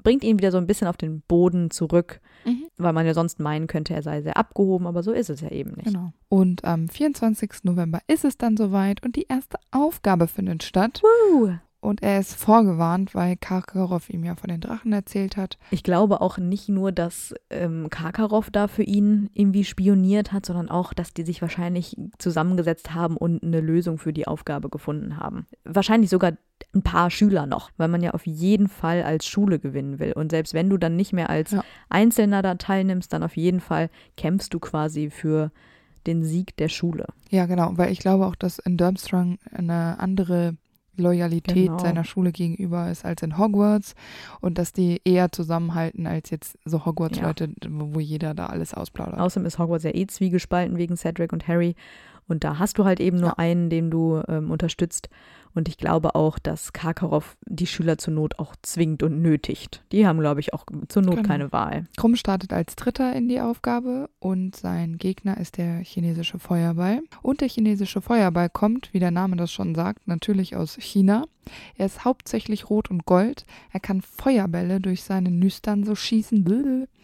bringt ihn wieder so ein bisschen auf den Boden zurück, mhm. weil man ja sonst meinen könnte, er sei sehr abgehoben, aber so ist es ja eben nicht. Genau. Und am 24. November ist es dann soweit und die erste Aufgabe findet statt. Woo und er ist vorgewarnt, weil Karkarow ihm ja von den Drachen erzählt hat. Ich glaube auch nicht nur, dass ähm, Karkarow da für ihn irgendwie spioniert hat, sondern auch, dass die sich wahrscheinlich zusammengesetzt haben und eine Lösung für die Aufgabe gefunden haben. Wahrscheinlich sogar ein paar Schüler noch, weil man ja auf jeden Fall als Schule gewinnen will. Und selbst wenn du dann nicht mehr als ja. Einzelner da teilnimmst, dann auf jeden Fall kämpfst du quasi für den Sieg der Schule. Ja, genau, weil ich glaube auch, dass in Durmstrang eine andere Loyalität Genau. seiner Schule gegenüber ist als in Hogwarts und dass die eher zusammenhalten als jetzt so Hogwarts-Leute, wo, wo jeder da alles ausplaudert. Außerdem ist Hogwarts ja eh zwiegespalten wegen Cedric und Harry. Und da hast du halt eben nur Ja. einen, den du ähm, unterstützt. Und ich glaube auch, dass Karkaroff die Schüler zur Not auch zwingt und nötigt. Die haben, glaube ich, auch zur Not Genau. keine Wahl. Krumm startet als Dritter in die Aufgabe und sein Gegner ist der chinesische Feuerball. Und der chinesische Feuerball kommt, wie der Name das schon sagt, natürlich aus China. Er ist hauptsächlich rot und gold. Er kann Feuerbälle durch seine Nüstern so schießen.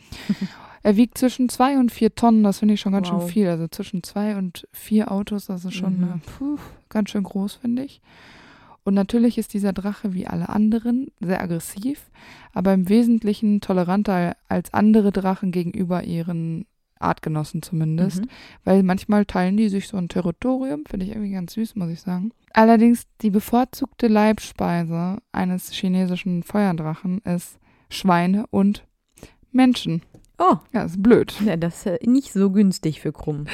Er wiegt zwischen zwei und vier Tonnen, das finde ich schon ganz schön Wow. viel. Also zwischen zwei und vier Autos, das ist schon Mhm. äh, puh, ganz schön groß, finde ich. Und natürlich ist dieser Drache wie alle anderen sehr aggressiv, aber im Wesentlichen toleranter als andere Drachen gegenüber ihren Artgenossen zumindest, Mhm. weil manchmal teilen die sich so ein Territorium, finde ich irgendwie ganz süß, muss ich sagen. Allerdings die bevorzugte Leibspeise eines chinesischen Feuerdrachen ist Schweine und Menschen. Oh, Ja, ist blöd. ja, das ist nicht so günstig für Krumm.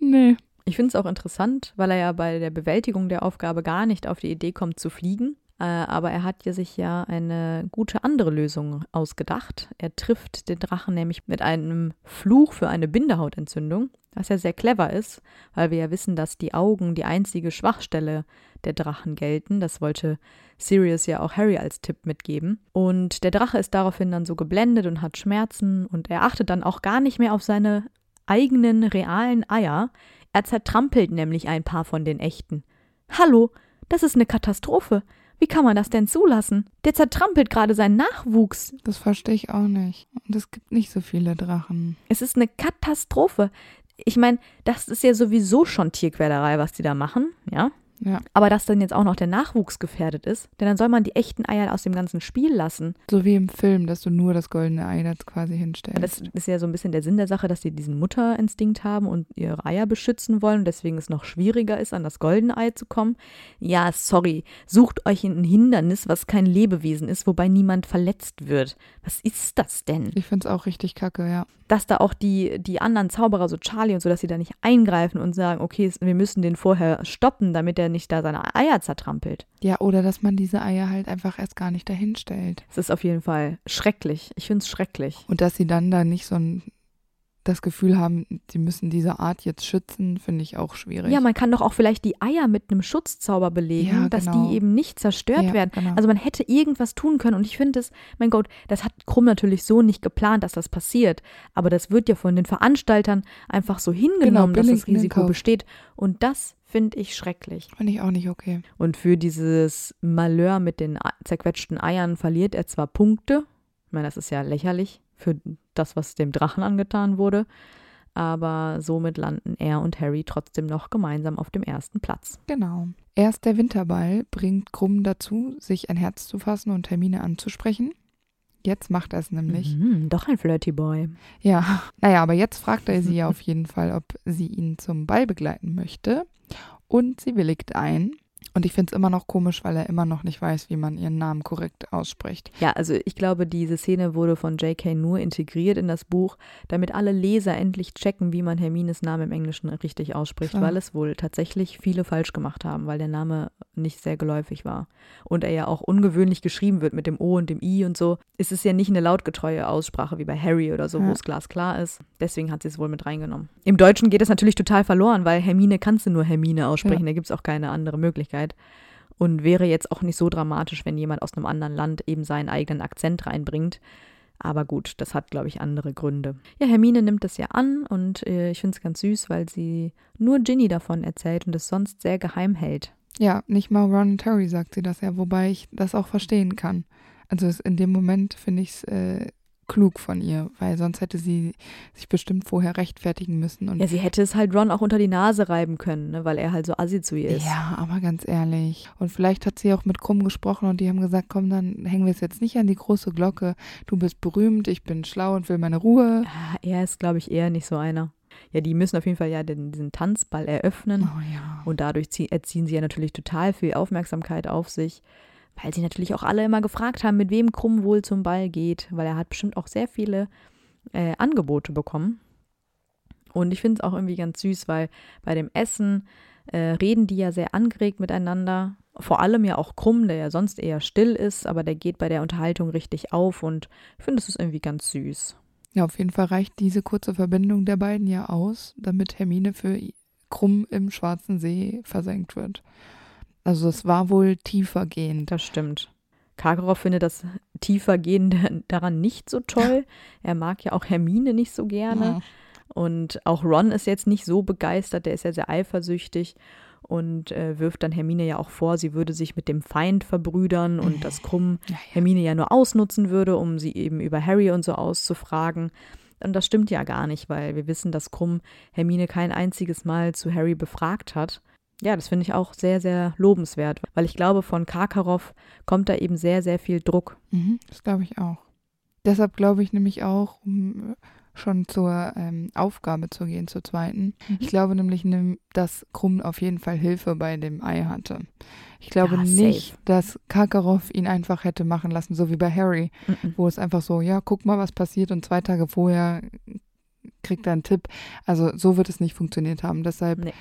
Nee. Ich finde es auch interessant, weil er ja bei der Bewältigung der Aufgabe gar nicht auf die Idee kommt zu fliegen. Äh, aber er hat ja sich ja eine gute andere Lösung ausgedacht. Er trifft den Drachen nämlich mit einem Fluch für eine Bindehautentzündung, was ja sehr clever ist, weil wir ja wissen, dass die Augen die einzige Schwachstelle der Drachen gelten. Das wollte Sirius ja auch Harry als Tipp mitgeben. Und der Drache ist daraufhin dann so geblendet und hat Schmerzen und er achtet dann auch gar nicht mehr auf seine eigenen realen Eier. Er zertrampelt nämlich ein paar von den echten. Hallo, das ist eine Katastrophe. Wie kann man das denn zulassen? Der zertrampelt gerade seinen Nachwuchs. Das verstehe ich auch nicht. Und es gibt nicht so viele Drachen. Es ist eine Katastrophe. Ich meine, das ist ja sowieso schon Tierquälerei, was die da machen, ja? Ja, Aber dass dann jetzt auch noch der Nachwuchs gefährdet ist, denn dann soll man die echten Eier aus dem ganzen Spiel lassen. so wie im Film, dass du nur das goldene Ei da quasi hinstellst. Das ist ja so ein bisschen der Sinn der Sache, dass die diesen Mutterinstinkt haben und ihre Eier beschützen wollen und deswegen es noch schwieriger ist, an das goldene Ei zu kommen. Ja, sorry, sucht euch ein Hindernis, was kein Lebewesen ist, wobei niemand verletzt wird. Was ist das denn? ich finde es auch richtig kacke, ja. Dass da auch die, die anderen Zauberer, so Charlie und so, dass sie da nicht eingreifen und sagen, okay, wir müssen den vorher stoppen, damit er nicht da seine Eier zertrampelt. Ja, oder dass man diese Eier halt einfach erst gar nicht dahin stellt. Es ist auf jeden Fall schrecklich. Ich finde es schrecklich. Und dass sie dann da nicht so ein, das Gefühl haben, sie müssen diese Art jetzt schützen, finde ich auch schwierig. Ja, man kann doch auch vielleicht die Eier mit einem Schutzzauber belegen, Ja, dass genau. die eben nicht zerstört Ja, werden. genau. Also man hätte irgendwas tun können und ich finde es, mein Gott, das hat Krumm natürlich so nicht geplant, dass das passiert, aber das wird ja von den Veranstaltern einfach so hingenommen, dass billig das Risiko besteht und das finde ich schrecklich. Finde ich auch nicht okay. Und für dieses Malheur mit den zerquetschten Eiern verliert er zwar Punkte, ich meine, das ist ja lächerlich für das, was dem Drachen angetan wurde, aber somit landen er und Harry trotzdem noch gemeinsam auf dem ersten Platz. Genau. Erst der Winterball bringt Krumm dazu, sich ein Herz zu fassen und Termine anzusprechen. Jetzt macht er es nämlich. Mhm, doch ein Flirty Boy. Ja, naja, aber jetzt fragt er sie auf jeden Fall, ob sie ihn zum Ball begleiten möchte. Und sie willigt ein. Und ich finde es immer noch komisch, weil er immer noch nicht weiß, wie man ihren Namen korrekt ausspricht. Ja, also ich glaube, diese Szene wurde von J.K. nur integriert in das Buch, damit alle Leser endlich checken, wie man Hermines Namen im Englischen richtig ausspricht, Klar. weil es wohl tatsächlich viele falsch gemacht haben, weil der Name nicht sehr geläufig war. Und er ja auch ungewöhnlich geschrieben wird mit dem O und dem I und so. Es ist ja nicht eine lautgetreue Aussprache wie bei Harry oder so, Ja. wo es glasklar ist. Deswegen hat sie es wohl mit reingenommen. Im Deutschen geht es natürlich total verloren, weil Hermine kannst du nur Hermine aussprechen, da gibt es auch keine andere Möglichkeit. Und wäre jetzt auch nicht so dramatisch, wenn jemand aus einem anderen Land eben seinen eigenen Akzent reinbringt. Aber gut, das hat, glaube ich, andere Gründe. Ja, Hermine nimmt das ja an und äh, ich finde es ganz süß, weil sie nur Ginny davon erzählt und es sonst sehr geheim hält. Ja, nicht mal Ron Harry sagt sie das ja, wobei ich das auch verstehen kann. Also in dem Moment finde ich es äh, klug von ihr, weil sonst hätte sie sich bestimmt vorher rechtfertigen müssen. Und Ja, sie hätte es halt Ron auch unter die Nase reiben können, ne, weil er halt so assi zu ihr ist. Ja, aber ganz ehrlich. Und vielleicht hat sie auch mit Krumm gesprochen und die haben gesagt, komm, dann hängen wir es jetzt nicht an die große Glocke. Du bist berühmt, ich bin schlau und will meine Ruhe. Ah, Er ist, glaube ich, eher nicht so einer. Ja, die müssen auf jeden Fall ja den, diesen Tanzball eröffnen. Oh ja. Und dadurch zie- erziehen sie ja natürlich total viel Aufmerksamkeit auf sich, weil sie natürlich auch alle immer gefragt haben, mit wem Krumm wohl zum Ball geht, weil er hat bestimmt auch sehr viele äh, Angebote bekommen. Und ich finde es auch irgendwie ganz süß, weil bei dem Essen äh, reden die ja sehr angeregt miteinander. Vor allem ja auch Krumm, der ja sonst eher still ist, aber der geht bei der Unterhaltung richtig auf und ich finde, es irgendwie ganz süß. Ja, auf jeden Fall reicht diese kurze Verbindung der beiden ja aus, damit Hermine für Krumm im Schwarzen See versenkt wird. Also es war wohl tiefer gehend. Das stimmt. Karkaroff findet das tiefergehende daran nicht so toll. Er mag ja auch Hermine nicht so gerne. Ja. Und auch Ron ist jetzt nicht so begeistert, der ist ja sehr eifersüchtig und äh, wirft dann Hermine ja auch vor, sie würde sich mit dem Feind verbrüdern und dass Krumm ja, ja. Hermine ja nur ausnutzen würde, um sie eben über Harry und so auszufragen. Und das stimmt ja gar nicht, weil wir wissen, dass Krumm Hermine kein einziges Mal zu Harry befragt hat. Ja, das finde ich auch sehr, sehr lobenswert, weil ich glaube, von Karkaroff kommt da eben sehr, sehr viel Druck. Mhm, das glaube ich auch. Deshalb glaube ich nämlich auch, um schon zur ähm, Aufgabe zu gehen, zur zweiten. Mhm. Ich glaube nämlich, dass Krumm auf jeden Fall Hilfe bei dem Ei hatte. Ich glaube ja, nicht, dass Karkaroff ihn einfach hätte machen lassen, so wie bei Harry, mhm. wo es einfach so, ja, guck mal, was passiert und zwei Tage vorher kriegt er einen Tipp. Also so wird es nicht funktioniert haben. Deshalb nee.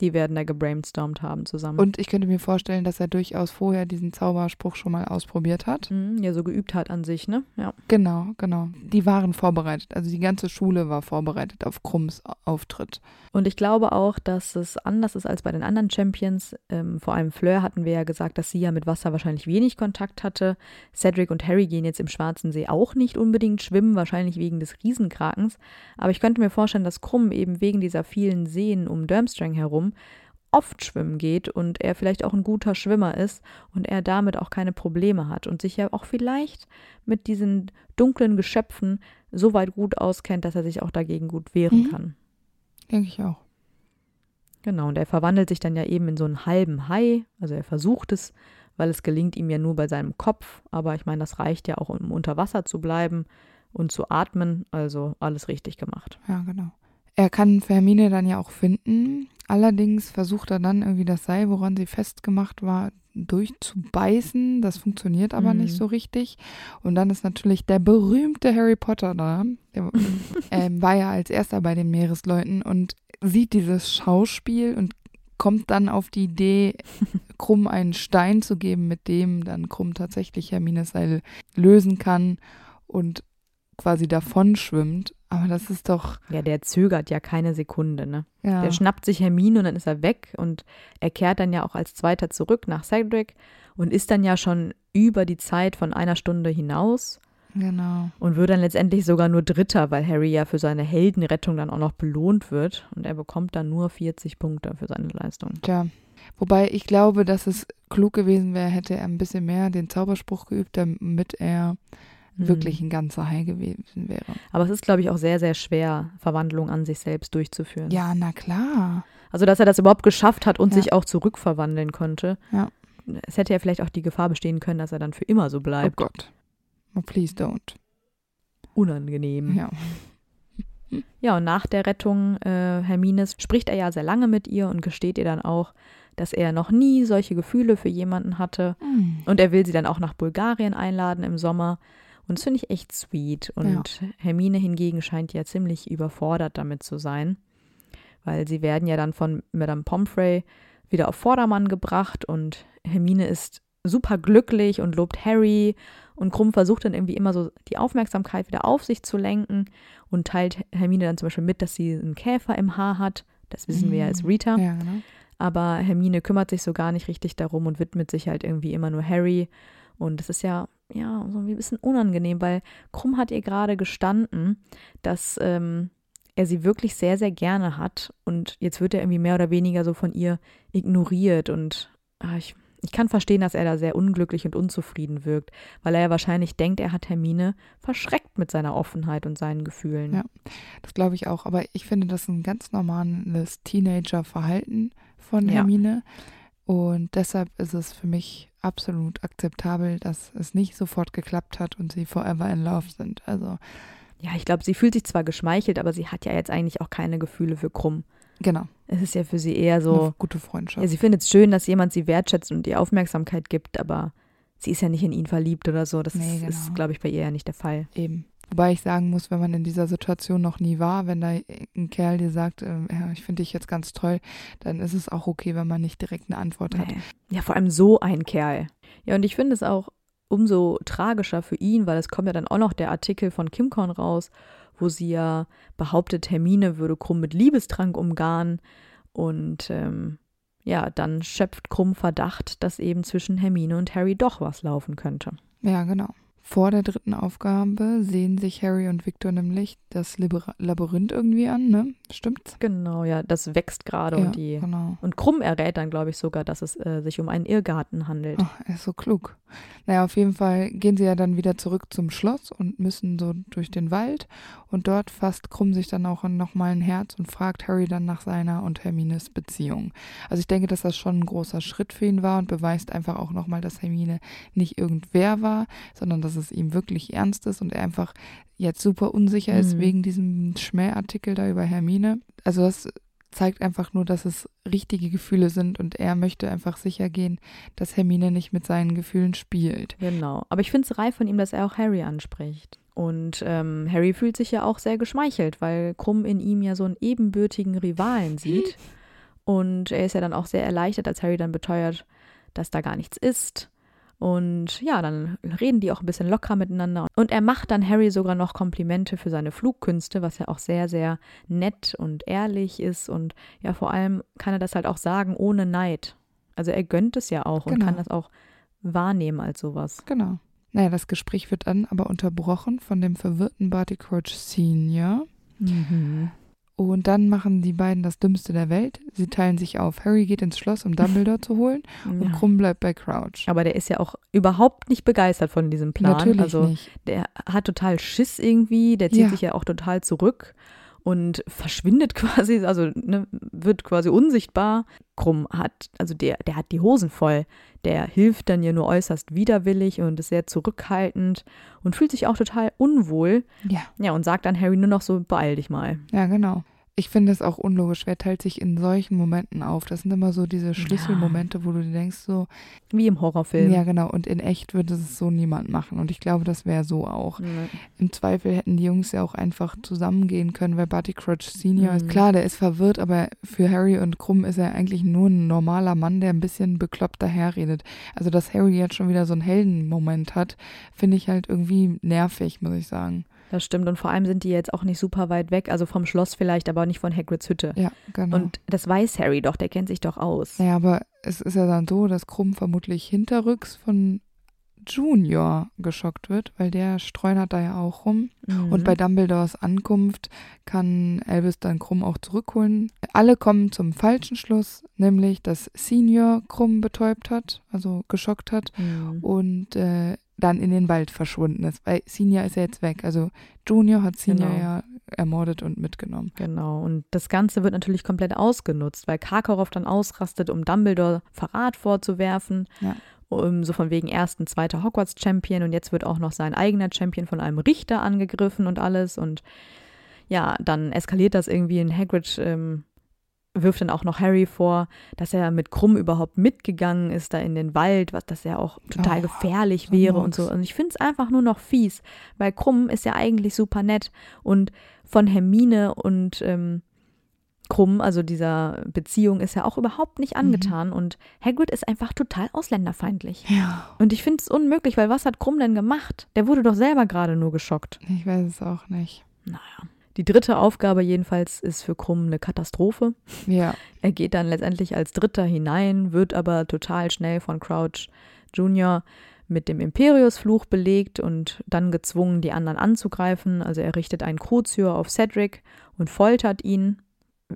Die werden da gebrainstormt haben zusammen. Und ich könnte mir vorstellen, dass er durchaus vorher diesen Zauberspruch schon mal ausprobiert hat. Mhm, ja, so geübt hat an sich, ne? Ja. Genau, genau. Die waren vorbereitet. Also die ganze Schule war vorbereitet auf Krumms Auftritt. Und ich glaube auch, dass es anders ist als bei den anderen Champions. Ähm, vor allem Fleur hatten wir ja gesagt, dass sie ja mit Wasser wahrscheinlich wenig Kontakt hatte. Cedric und Harry gehen jetzt im Schwarzen See auch nicht unbedingt schwimmen, wahrscheinlich wegen des Riesenkrakens. Aber ich könnte mir vorstellen, dass Krumm eben wegen dieser vielen Seen um Durmstrang herum Museum oft schwimmen geht und er vielleicht auch ein guter Schwimmer ist und er damit auch keine Probleme hat und sich ja auch vielleicht mit diesen dunklen Geschöpfen so weit gut auskennt, dass er sich auch dagegen gut wehren mhm. kann. Denke ich auch. Genau, und er verwandelt sich dann ja eben in so einen halben Hai, also er versucht es, weil es gelingt ihm ja nur bei seinem Kopf, aber ich meine, das reicht ja auch, um unter Wasser zu bleiben und zu atmen, also alles richtig gemacht. Ja, genau. Er kann Hermine dann ja auch finden. Allerdings versucht er dann irgendwie das Seil, woran sie festgemacht war, durchzubeißen. Das funktioniert aber mhm. nicht so richtig. Und dann ist natürlich der berühmte Harry Potter da. Der äh, war ja als erster bei den Meeresleuten und sieht dieses Schauspiel und kommt dann auf die Idee, Krumm einen Stein zu geben, mit dem dann Krumm tatsächlich Hermines Seil lösen kann und quasi davon schwimmt. Aber das ist doch. Ja, der zögert ja keine Sekunde, ne? Ja. Der schnappt sich Hermine und dann ist er weg und er kehrt dann ja auch als Zweiter zurück nach Cedric und ist dann ja schon über die Zeit von einer Stunde hinaus. Genau. Und wird dann letztendlich sogar nur Dritter, weil Harry ja für seine Heldenrettung dann auch noch belohnt wird. Und er bekommt dann nur 40 Punkte für seine Leistung. Tja. Wobei ich glaube, dass es klug gewesen wäre, hätte er ein bisschen mehr den Zauberspruch geübt, damit er Mhm. wirklich ein ganzer Hai gewesen wäre. Aber es ist, glaube ich, auch sehr, sehr schwer, Verwandlung an sich selbst durchzuführen. Ja, na klar. Also, dass er das überhaupt geschafft hat und ja. sich auch zurückverwandeln konnte. Ja. Es hätte ja vielleicht auch die Gefahr bestehen können, dass er dann für immer so bleibt. Oh Gott. Oh, please don't. Unangenehm. Ja. Ja, und nach der Rettung äh, Hermines spricht er ja sehr lange mit ihr und gesteht ihr dann auch, dass er noch nie solche Gefühle für jemanden hatte. Mm. Und er will sie dann auch nach Bulgarien einladen im Sommer. Und das finde ich echt sweet. Und ja. Hermine hingegen scheint ja ziemlich überfordert damit zu sein, weil sie werden ja dann von Madame Pomfrey wieder auf Vordermann gebracht und Hermine ist super glücklich und lobt Harry und Krumm versucht dann irgendwie immer so die Aufmerksamkeit wieder auf sich zu lenken und teilt Hermine dann zum Beispiel mit, dass sie einen Käfer im Haar hat. Das wissen mhm. wir ja als Rita. Ja, genau. Aber Hermine kümmert sich so gar nicht richtig darum und widmet sich halt irgendwie immer nur Harry. Und das ist ja ja, so ein bisschen unangenehm, weil Krumm hat ihr gerade gestanden, dass ähm, er sie wirklich sehr, sehr gerne hat und jetzt wird er irgendwie mehr oder weniger so von ihr ignoriert und ach, ich, ich kann verstehen, dass er da sehr unglücklich und unzufrieden wirkt, weil er ja wahrscheinlich denkt, er hat Hermine verschreckt mit seiner Offenheit und seinen Gefühlen. Ja, das glaube ich auch, aber ich finde das ein ganz normales Teenager-Verhalten von Hermine. Ja und deshalb ist es für mich absolut akzeptabel, dass es nicht sofort geklappt hat und sie forever in love sind. Also. Ja, ich glaube, sie fühlt sich zwar geschmeichelt, aber sie hat ja jetzt eigentlich auch keine Gefühle für Krumm. Genau. Es ist ja für sie eher so. Eine gute Freundschaft. Ja, sie findet es schön, dass jemand sie wertschätzt und ihr Aufmerksamkeit gibt, aber sie ist ja nicht in ihn verliebt oder so. Das nee, genau. ist, glaube ich, bei ihr ja nicht der Fall. Eben. Wobei ich sagen muss, wenn man in dieser Situation noch nie war, wenn da ein Kerl dir sagt, äh, ich finde dich jetzt ganz toll, dann ist es auch okay, wenn man nicht direkt eine Antwort hat. Ja, vor allem so ein Kerl. Ja, und ich finde es auch umso tragischer für ihn, weil es kommt ja dann auch noch der Artikel von Kimcorn raus, wo sie ja behauptet, Hermine würde Krumm mit Liebestrank umgarnen. Und ähm, ja, dann schöpft Krumm Verdacht, dass eben zwischen Hermine und Harry doch was laufen könnte. Ja, genau. Vor der dritten Aufgabe sehen sich Harry und Victor nämlich das Labyrinth irgendwie an, ne? Stimmt's? Genau, ja, das wächst gerade ja, und die genau. und Krumm errät dann, glaube ich, sogar, dass es äh, sich um einen Irrgarten handelt. Ach, er ist so klug. Naja, auf jeden Fall gehen sie ja dann wieder zurück zum Schloss und müssen so durch den Wald und dort fasst Krumm sich dann auch nochmal ein Herz und fragt Harry dann nach seiner und Hermines Beziehung. Also ich denke, dass das schon ein großer Schritt für ihn war und beweist einfach auch nochmal, dass Hermine nicht irgendwer war, sondern dass es ihm wirklich ernst ist und er einfach jetzt super unsicher ist Mhm. wegen diesem Schmähartikel da über Hermine. Also das zeigt einfach nur, dass es richtige Gefühle sind und er möchte einfach sicher gehen, dass Hermine nicht mit seinen Gefühlen spielt. Genau. Aber ich finde es reif von ihm, dass er auch Harry anspricht. Und ähm, Harry fühlt sich ja auch sehr geschmeichelt, weil Krumm in ihm ja so einen ebenbürtigen Rivalen sieht. Und er ist ja dann auch sehr erleichtert, als Harry dann beteuert, dass da gar nichts ist. Und ja, dann reden die auch ein bisschen locker miteinander. Und er macht dann Harry sogar noch Komplimente für seine Flugkünste, was ja auch sehr, sehr nett und ehrlich ist. Und ja, vor allem kann er das halt auch sagen, ohne Neid. Also er gönnt es ja auch und Genau. kann das auch wahrnehmen als sowas. Genau. Naja, das Gespräch wird dann aber unterbrochen von dem verwirrten Barty Crouch Senior. Und dann machen die beiden das Dümmste der Welt. Sie teilen sich auf. Harry geht ins Schloss, um Dumbledore zu holen und Ja. Krumm bleibt bei Crouch. Aber der ist ja auch überhaupt nicht begeistert von diesem Plan. Natürlich also nicht. der hat total Schiss irgendwie, der zieht Ja. sich ja auch total zurück und verschwindet quasi, also ne, wird quasi unsichtbar. Krumm hat, also der, der hat die Hosen voll. Der hilft dann ja nur äußerst widerwillig und ist sehr zurückhaltend und fühlt sich auch total unwohl. Ja. Ja, und sagt dann Harry nur noch so, beeil dich mal. Ja, genau. Ich finde es auch unlogisch. Wer teilt sich in solchen Momenten auf? Das sind immer so diese Schlüsselmomente, wo du dir denkst, so, Wie im Horrorfilm. ja, genau. Und in echt würde es so niemand machen. Und ich glaube, das wäre so auch. Ne. Im Zweifel hätten die Jungs ja auch einfach zusammengehen können, weil Barty Crouch Senior ist Mhm. klar, der ist verwirrt, aber für Harry und Krumm ist er eigentlich nur ein normaler Mann, der ein bisschen bekloppt daherredet. Also, dass Harry jetzt schon wieder so einen Heldenmoment hat, finde ich halt irgendwie nervig, muss ich sagen. Das stimmt. Und vor allem sind die jetzt auch nicht super weit weg, also vom Schloss vielleicht, aber nicht von Hagrids Hütte. Ja, genau. Und das weiß Harry doch, der kennt sich doch aus. Naja, aber es ist ja dann so, dass Krumm vermutlich hinterrücks von Junior geschockt wird, weil der streunert da ja auch rum. Mhm. Und bei Dumbledores Ankunft kann Elvis dann Krumm auch zurückholen. Alle kommen zum falschen Schluss, nämlich dass Senior Krumm betäubt hat, also geschockt hat Mhm. und äh, dann in den Wald verschwunden ist, weil Senior ist ja jetzt weg. Also Junior hat Senior Genau. ja ermordet und mitgenommen. Genau. Und das Ganze wird natürlich komplett ausgenutzt, weil Karkaroff dann ausrastet, um Dumbledore Verrat vorzuwerfen. Ja. Um, so von wegen ersten, zweiter Hogwarts-Champion und jetzt wird auch noch sein eigener Champion von einem Richter angegriffen und alles. Und ja, dann eskaliert das irgendwie in Hagrid. Ähm, wirft dann auch noch Harry vor, dass er mit Krumm überhaupt mitgegangen ist da in den Wald, was das ja auch total Oh, gefährlich wäre und so. Und ich finde es einfach nur noch fies, weil Krumm ist ja eigentlich super nett und von Hermine und ähm, Krumm, also dieser Beziehung, ist ja auch überhaupt nicht angetan und Hagrid ist einfach total ausländerfeindlich. Ja. Und ich finde es unmöglich, weil was hat Krumm denn gemacht? Der wurde doch selber gerade nur geschockt. Ich weiß es auch nicht. Naja. Die dritte Aufgabe jedenfalls ist für Krumm eine Katastrophe. Ja. Er geht dann letztendlich als Dritter hinein, wird aber total schnell von Crouch Jr. mit dem Imperius-Fluch belegt und dann gezwungen, die anderen anzugreifen. Also er richtet einen Cruciur auf Cedric und foltert ihn.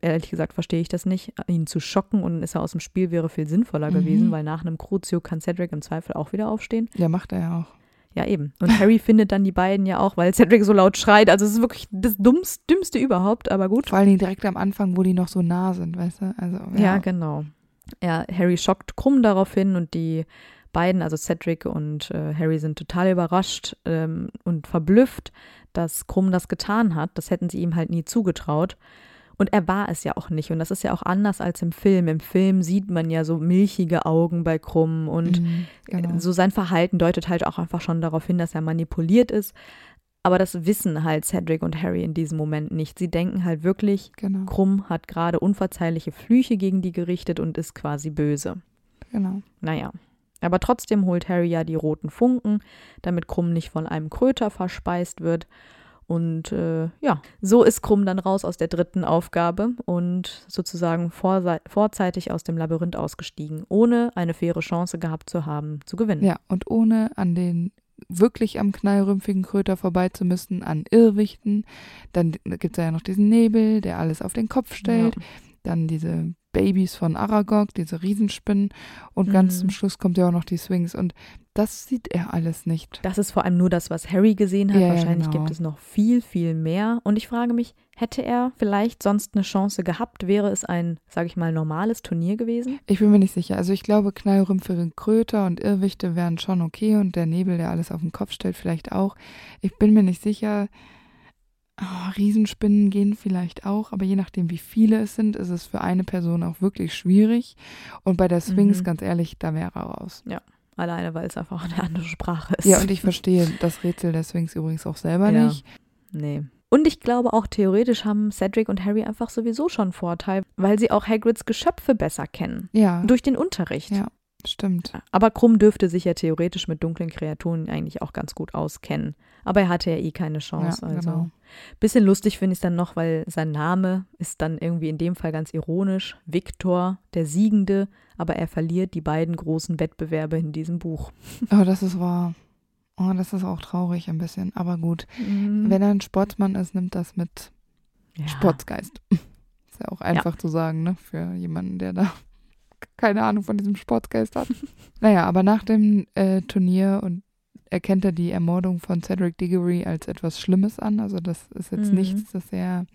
Ehrlich gesagt verstehe ich das nicht. Ihn zu schocken und ist er aus dem Spiel wäre viel sinnvoller Mhm. gewesen, weil nach einem Crucio kann Cedric im Zweifel auch wieder aufstehen. Ja, macht er ja auch. Ja, eben. Und Harry findet dann die beiden ja auch, weil Cedric so laut schreit. Also es ist wirklich das Dummste, Dümmste überhaupt, aber gut. Vor allen Dingen direkt am Anfang, wo die noch so nah sind, weißt du? Also, ja. Ja, genau. Ja, Harry schockt Krumm daraufhin und die beiden, also Cedric und äh, Harry, sind total überrascht ähm, und verblüfft, dass Krumm das getan hat. Das hätten sie ihm halt nie zugetraut. Und er war es ja auch nicht. Und das ist ja auch anders als im Film. Im Film sieht man ja so milchige Augen bei Krumm und Mhm, genau. so sein Verhalten deutet halt auch einfach schon darauf hin, dass er manipuliert ist. Aber das wissen halt Cedric und Harry in diesem Moment nicht. Sie denken halt wirklich, Genau. Krumm hat gerade unverzeihliche Flüche gegen die gerichtet und ist quasi böse. Genau. Naja. Aber trotzdem holt Harry ja die roten Funken, damit Krumm nicht von einem Kröter verspeist wird. Und äh, ja, so ist Krumm dann raus aus der dritten Aufgabe und sozusagen vorzeitig aus dem Labyrinth ausgestiegen, ohne eine faire Chance gehabt zu haben, zu gewinnen. Ja, und ohne an den wirklich am knallrümpfigen Kröter vorbei zu müssen, an Irrwichten. Dann gibt es ja noch diesen Nebel, der alles auf den Kopf stellt. Dann diese Babys von Aragog, diese Riesenspinnen. Und ganz Mhm. zum Schluss kommt ja auch noch die Swings. Und das sieht er alles nicht. Das ist vor allem nur das, was Harry gesehen hat. Ja, Wahrscheinlich genau. gibt es noch viel, viel mehr. Und ich frage mich, hätte er vielleicht sonst eine Chance gehabt? Wäre es ein, sage ich mal, normales Turnier gewesen? Ich bin mir nicht sicher. Also ich glaube, knallrümpfige Kröter und Irrwichte wären schon okay und der Nebel, der alles auf den Kopf stellt, vielleicht auch. Ich bin mir nicht sicher. Ah, Riesenspinnen gehen vielleicht auch, aber je nachdem, wie viele es sind, ist es für eine Person auch wirklich schwierig. Und bei der Swings, Mhm. ganz ehrlich, da wäre er raus. Alleine, weil es einfach eine andere Sprache ist. Ja, und ich verstehe das Rätsel der Swings übrigens auch selber Ja. nicht. Nee. Und ich glaube auch theoretisch haben Cedric und Harry einfach sowieso schon Vorteil, weil sie auch Hagrids Geschöpfe besser kennen. Ja, Durch den Unterricht. Ja. Stimmt. Aber Krumm dürfte sich ja theoretisch mit dunklen Kreaturen eigentlich auch ganz gut auskennen. Aber er hatte ja eh keine Chance. Ja, also genau. bisschen lustig finde ich es dann noch, weil sein Name ist dann irgendwie in dem Fall ganz ironisch. Viktor, der Siegende, aber er verliert die beiden großen Wettbewerbe in diesem Buch. Oh, das ist wahr. Oh, das ist auch traurig ein bisschen. Aber gut. Wenn er ein Sportsmann ist, nimmt das mit ja. Sportsgeist. Ist ja auch einfach zu sagen, ne? Für jemanden, der da keine Ahnung von diesem Sportsgeist hat. naja, aber nach dem äh, Turnier und erkennt er die Ermordung von Cedric Diggory als etwas Schlimmes an. Also das ist jetzt Mhm. nichts, dass er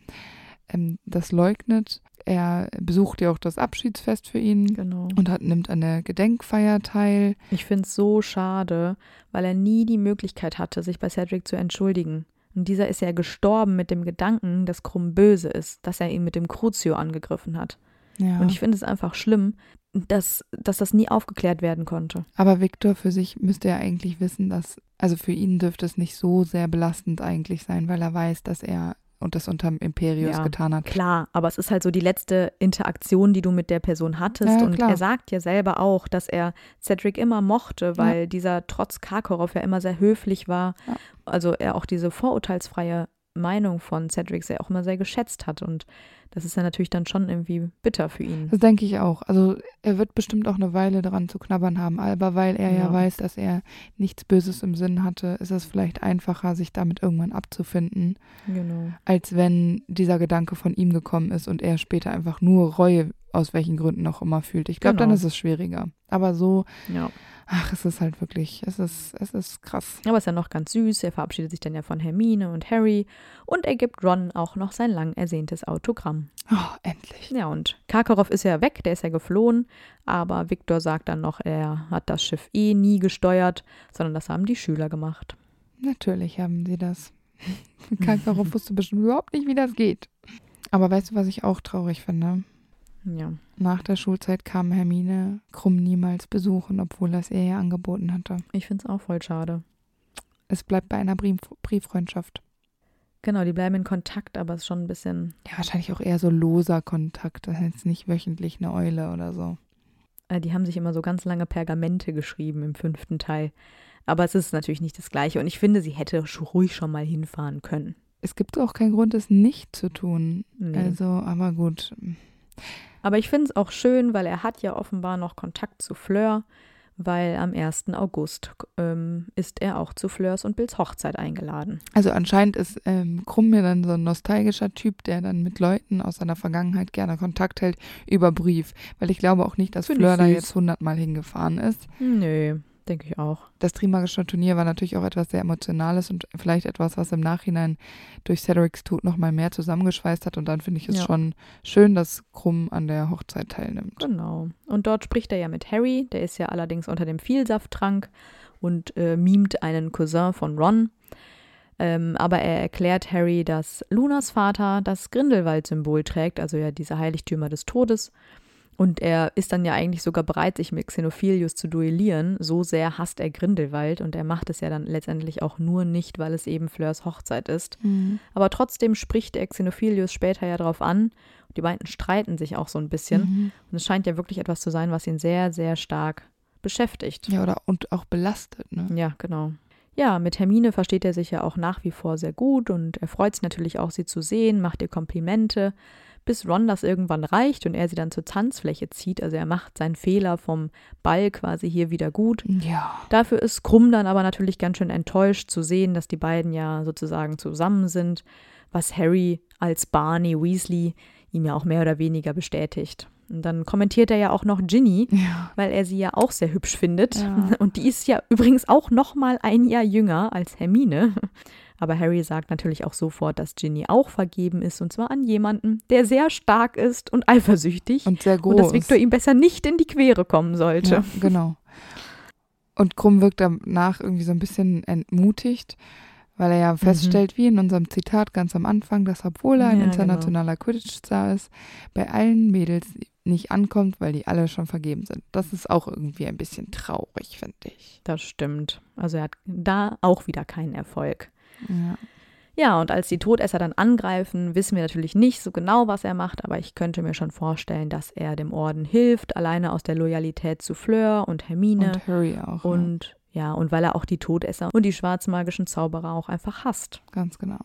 ähm, das leugnet. Er besucht ja auch das Abschiedsfest für ihn Genau. und hat, nimmt an der Gedenkfeier teil. Ich finde es so schade, weil er nie die Möglichkeit hatte, sich bei Cedric zu entschuldigen. Und dieser ist ja gestorben mit dem Gedanken, dass Krumm böse ist, dass er ihn mit dem Crucio angegriffen hat. Ja. Und ich finde es einfach schlimm, dass, dass das nie aufgeklärt werden konnte. Aber Victor für sich müsste ja eigentlich wissen, dass, also für ihn dürfte es nicht so sehr belastend eigentlich sein, weil er weiß, dass er und das unterm Imperius Ja, getan hat. Klar, aber es ist halt so die letzte Interaktion, die du mit der Person hattest. Ja, und er sagt ja selber auch, dass er Cedric immer mochte, weil dieser trotz Karkaroff ja immer sehr höflich war. Ja. Also er auch diese vorurteilsfreie Meinung von Cedric sehr auch immer sehr geschätzt hat. Und das ist ja natürlich dann schon irgendwie bitter für ihn. Das denke ich auch. Also er wird bestimmt auch eine Weile daran zu knabbern haben, aber weil er ja, Ja. weiß, dass er nichts Böses im Sinn hatte, ist es vielleicht einfacher, sich damit irgendwann abzufinden, Genau. als wenn dieser Gedanke von ihm gekommen ist und er später einfach nur Reue aus welchen Gründen auch immer fühlt. Ich glaube, dann Genau. ist es schwieriger. Aber so, Ja. ach, es ist halt wirklich, es ist, es ist krass. Aber ist ja noch ganz süß. Er verabschiedet sich dann ja von Hermine und Harry und er gibt Ron auch noch sein lang ersehntes Autogramm. Oh, endlich. Ja, und Karkaroff ist ja weg, der ist ja geflohen, aber Viktor sagt dann noch, er hat das Schiff eh nie gesteuert, sondern das haben die Schüler gemacht. Natürlich haben sie das. Karkaroff wusste bestimmt überhaupt nicht, wie das geht. Aber weißt du, was ich auch traurig finde? Ja. Nach der Schulzeit kam Hermine Krumm niemals besuchen, obwohl er es ihr ja angeboten hatte. Ich finde es auch voll schade. Es bleibt bei einer Brief Brieffreundschaft. Genau, die bleiben in Kontakt, aber es ist schon ein bisschen, Ja, wahrscheinlich auch eher so loser Kontakt. Das ist jetzt nicht wöchentlich eine Eule oder so. äh, die haben sich immer so ganz lange Pergamente geschrieben im fünften Teil. Aber es ist natürlich nicht das Gleiche und ich finde, sie hätte ruhig schon mal hinfahren können. Es gibt auch keinen Grund, es nicht zu tun. Nee. Also, aber gut. Aber ich finde es auch schön, weil er hat ja offenbar noch Kontakt zu Fleur, weil am 1. August ähm, ist er auch zu Fleurs und Bills Hochzeit eingeladen. Also anscheinend ist ähm, Krumm mir dann so ein nostalgischer Typ, der dann mit Leuten aus seiner Vergangenheit gerne Kontakt hält über Brief. Weil ich glaube auch nicht, dass Find Fleur da jetzt hundertmal hingefahren ist. Nö, denke ich auch. Das Trimagische Turnier war natürlich auch etwas sehr Emotionales und vielleicht etwas, was im Nachhinein durch Cedrics Tod nochmal mehr zusammengeschweißt hat. Und dann finde ich es Ja. schon schön, dass Krumm an der Hochzeit teilnimmt. Genau. Und dort spricht er ja mit Harry, der ist ja allerdings unter dem Vielsafttrank und äh, mimt einen Cousin von Ron. Ähm, aber er erklärt Harry, dass Lunas Vater das Grindelwald-Symbol trägt, also ja diese Heiligtümer des Todes. Und er ist dann ja eigentlich sogar bereit, sich mit Xenophilius zu duellieren. So sehr hasst er Grindelwald und er macht es ja dann letztendlich auch nur nicht, weil es eben Fleurs Hochzeit ist. Mhm. Aber trotzdem spricht er Xenophilius später ja darauf an. Die beiden streiten sich auch so ein bisschen. Mhm. Und es scheint ja wirklich etwas zu sein, was ihn sehr, sehr stark beschäftigt. Ja, oder und auch belastet, ne? Ja, genau. Ja, mit Hermine versteht er sich ja auch nach wie vor sehr gut und er freut sich natürlich auch, sie zu sehen, macht ihr Komplimente, bis Ron das irgendwann reicht und er sie dann zur Tanzfläche zieht. Also er macht seinen Fehler vom Ball quasi hier wieder gut. Ja. Dafür ist Krumm dann aber natürlich ganz schön enttäuscht zu sehen, dass die beiden ja sozusagen zusammen sind, was Harry als Barney Weasley ihm ja auch mehr oder weniger bestätigt. Und dann kommentiert er ja auch noch Ginny, Ja. weil er sie ja auch sehr hübsch findet. Ja. Und die ist ja übrigens auch noch mal ein Jahr jünger als Hermine. Aber Harry sagt natürlich auch sofort, dass Ginny auch vergeben ist und zwar an jemanden, der sehr stark ist und eifersüchtig Und sehr groß. und dass Victor ihm besser nicht in die Quere kommen sollte. Ja, genau. Und Krumm wirkt danach irgendwie so ein bisschen entmutigt, weil er Mhm. ja feststellt, wie in unserem Zitat ganz am Anfang, dass obwohl er ein Ja, genau. internationaler Quidditch-Star ist, bei allen Mädels nicht ankommt, weil die alle schon vergeben sind. Das ist auch irgendwie ein bisschen traurig, finde ich. Das stimmt. Also er hat da auch wieder keinen Erfolg. Ja. Ja, und als die Todesser dann angreifen, wissen wir natürlich nicht so genau, was er macht, aber ich könnte mir schon vorstellen, dass er dem Orden hilft, alleine aus der Loyalität zu Fleur und Hermine Und Harry auch. und ja, und weil er auch die Todesser und die schwarzmagischen Zauberer auch einfach hasst. ja, ganz genau.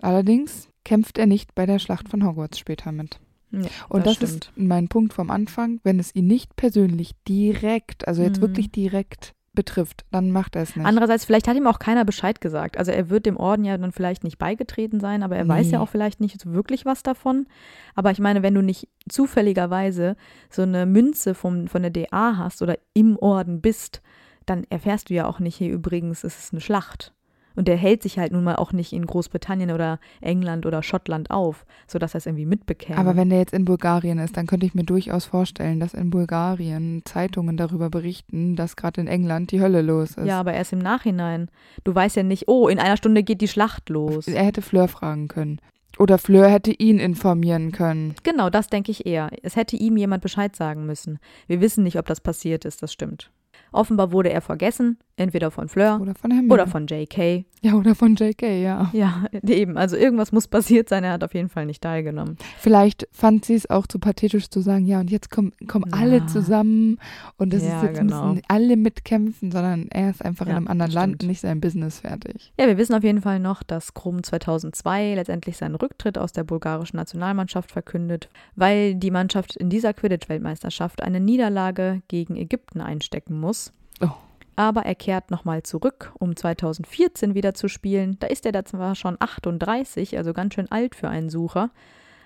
Allerdings kämpft er nicht bei der Schlacht von Hogwarts später mit. Ja, Und das, ist mein Punkt vom Anfang. Wenn es ihn nicht persönlich direkt, also jetzt Mhm. wirklich direkt betrifft, dann macht er es nicht. Andererseits, vielleicht hat ihm auch keiner Bescheid gesagt. Also er wird dem Orden ja dann vielleicht nicht beigetreten sein, aber er Nee. weiß ja auch vielleicht nicht wirklich was davon. Aber ich meine, wenn du nicht zufälligerweise so eine Münze vom, von der DA hast oder im Orden bist, dann erfährst du ja auch nicht, hier übrigens ist es eine Schlacht. Und der hält sich halt nun mal auch nicht in Großbritannien oder England oder Schottland auf, sodass er es irgendwie mitbekäme. Aber wenn der jetzt in Bulgarien ist, dann könnte ich mir durchaus vorstellen, dass in Bulgarien Zeitungen darüber berichten, dass gerade in England die Hölle los ist. ja, aber erst im Nachhinein. Du weißt ja nicht, oh, in einer Stunde geht die Schlacht los. Er hätte Fleur fragen können. Oder Fleur hätte ihn informieren können. Genau, das denke ich eher. Es hätte ihm jemand Bescheid sagen müssen. Wir wissen nicht, ob das passiert ist, das stimmt. Offenbar wurde er vergessen, entweder von Fleur Oder von Hermine. oder von JK. ja, oder von JK, ja. Ja, eben. Also irgendwas muss passiert sein. Er hat auf jeden Fall nicht teilgenommen. Vielleicht fand sie es auch zu pathetisch zu sagen, ja, und jetzt kommen, kommen Ja. alle zusammen und das Ja, ist jetzt genau. müssen alle mitkämpfen, sondern er ist einfach Ja, in einem anderen Land stimmt. und nicht sein Business fertig. Ja, wir wissen auf jeden Fall noch, dass Krumm 2002 letztendlich seinen Rücktritt aus der bulgarischen Nationalmannschaft verkündet, weil die Mannschaft in dieser Quidditch-Weltmeisterschaft eine Niederlage gegen Ägypten einstecken muss. Oh. Aber er kehrt nochmal zurück, um 2014 wieder zu spielen. Da ist er da zwar schon 38, also ganz schön alt für einen Sucher.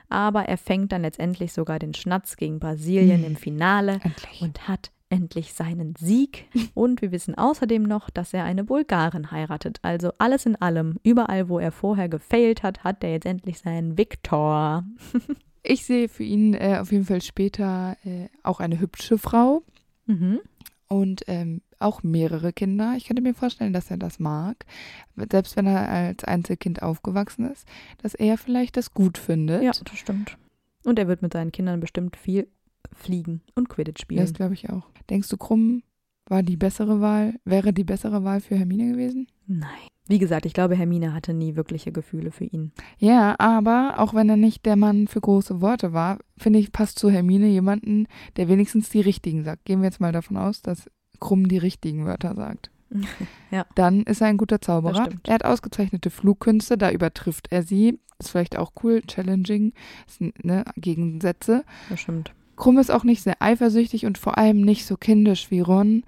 Aber er fängt dann letztendlich sogar den Schnatz gegen Brasilien Hm. im Finale Endlich. und hat endlich seinen Sieg. Und wir wissen außerdem noch, dass er eine Bulgarin heiratet. Also alles in allem, überall, wo er vorher gefailt hat, hat er jetzt endlich seinen Viktor. Ich sehe für ihn äh, auf jeden Fall später äh, auch eine hübsche Frau Mhm. Und ähm, auch mehrere Kinder. Ich könnte mir vorstellen, dass er das mag, selbst wenn er als Einzelkind aufgewachsen ist, dass er vielleicht das gut findet. Ja, das stimmt. Und er wird mit seinen Kindern bestimmt viel fliegen und Quidditch das spielen. glaube ich auch. Denkst du, Krumm war die bessere Wahl, wäre die bessere Wahl für Hermine gewesen? Nein. Wie gesagt, ich glaube, Hermine hatte nie wirkliche Gefühle für ihn. Ja, aber auch wenn er nicht der Mann für große Worte war, finde ich, passt zu Hermine jemanden, der wenigstens die richtigen sagt. Gehen wir jetzt mal davon aus, dass Krumm die richtigen Wörter sagt. Ja. Dann ist er ein guter Das Zauberer. Er hat ausgezeichnete Flugkünste, da übertrifft er sie. Ist vielleicht auch cool, challenging, ist, ne, Gegensätze. Das stimmt. Krumm ist auch nicht sehr eifersüchtig und vor allem nicht so kindisch wie Ron.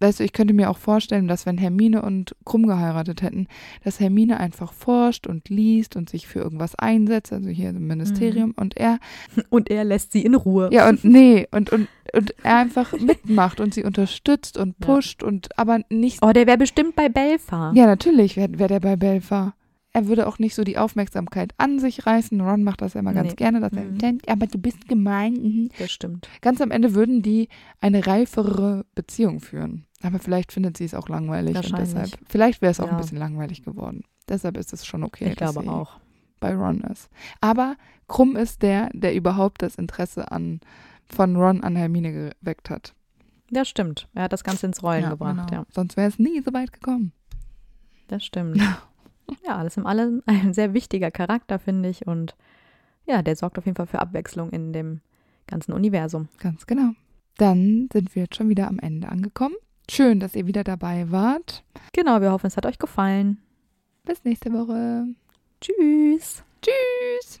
Weißt du, ich könnte mir auch vorstellen, dass wenn Hermine und Krumm geheiratet hätten, dass Hermine einfach forscht und liest und sich für irgendwas einsetzt, also hier im Ministerium, und er, Und er lässt sie in Ruhe. ja und nee, und, und, und er einfach mitmacht und sie unterstützt und Ja. pusht und aber nicht, Oh, der wäre bestimmt bei Belfa. ja natürlich wäre wär der bei Belfa. Er würde auch nicht so die Aufmerksamkeit an sich reißen. Ron macht das ja immer ganz Nee. gerne, dass er Mhm. denkt, aber du bist gemein. Mhm. Das stimmt. Ganz am Ende würden die eine reifere Beziehung führen. Aber vielleicht findet sie es auch langweilig und deshalb, vielleicht wäre es auch Ja. ein bisschen langweilig geworden. Deshalb ist es schon okay, ich glaube auch. bei Ron ist. Aber Krumm ist der, der überhaupt das Interesse an von Ron an Hermine geweckt hat. Ja, stimmt. Er hat das Ganze ins Rollen Ja, gebracht, genau. ja. Sonst wäre es nie so weit gekommen. Das stimmt. ja, alles in allem ein sehr wichtiger Charakter, finde ich. Und ja, der sorgt auf jeden Fall für Abwechslung in dem ganzen Universum. Ganz genau. Dann sind wir jetzt schon wieder am Ende angekommen. Schön, dass ihr wieder dabei wart. Genau, wir hoffen, es hat euch gefallen. Bis nächste Woche. Tschüss. Tschüss.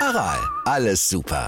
Aral, alles super.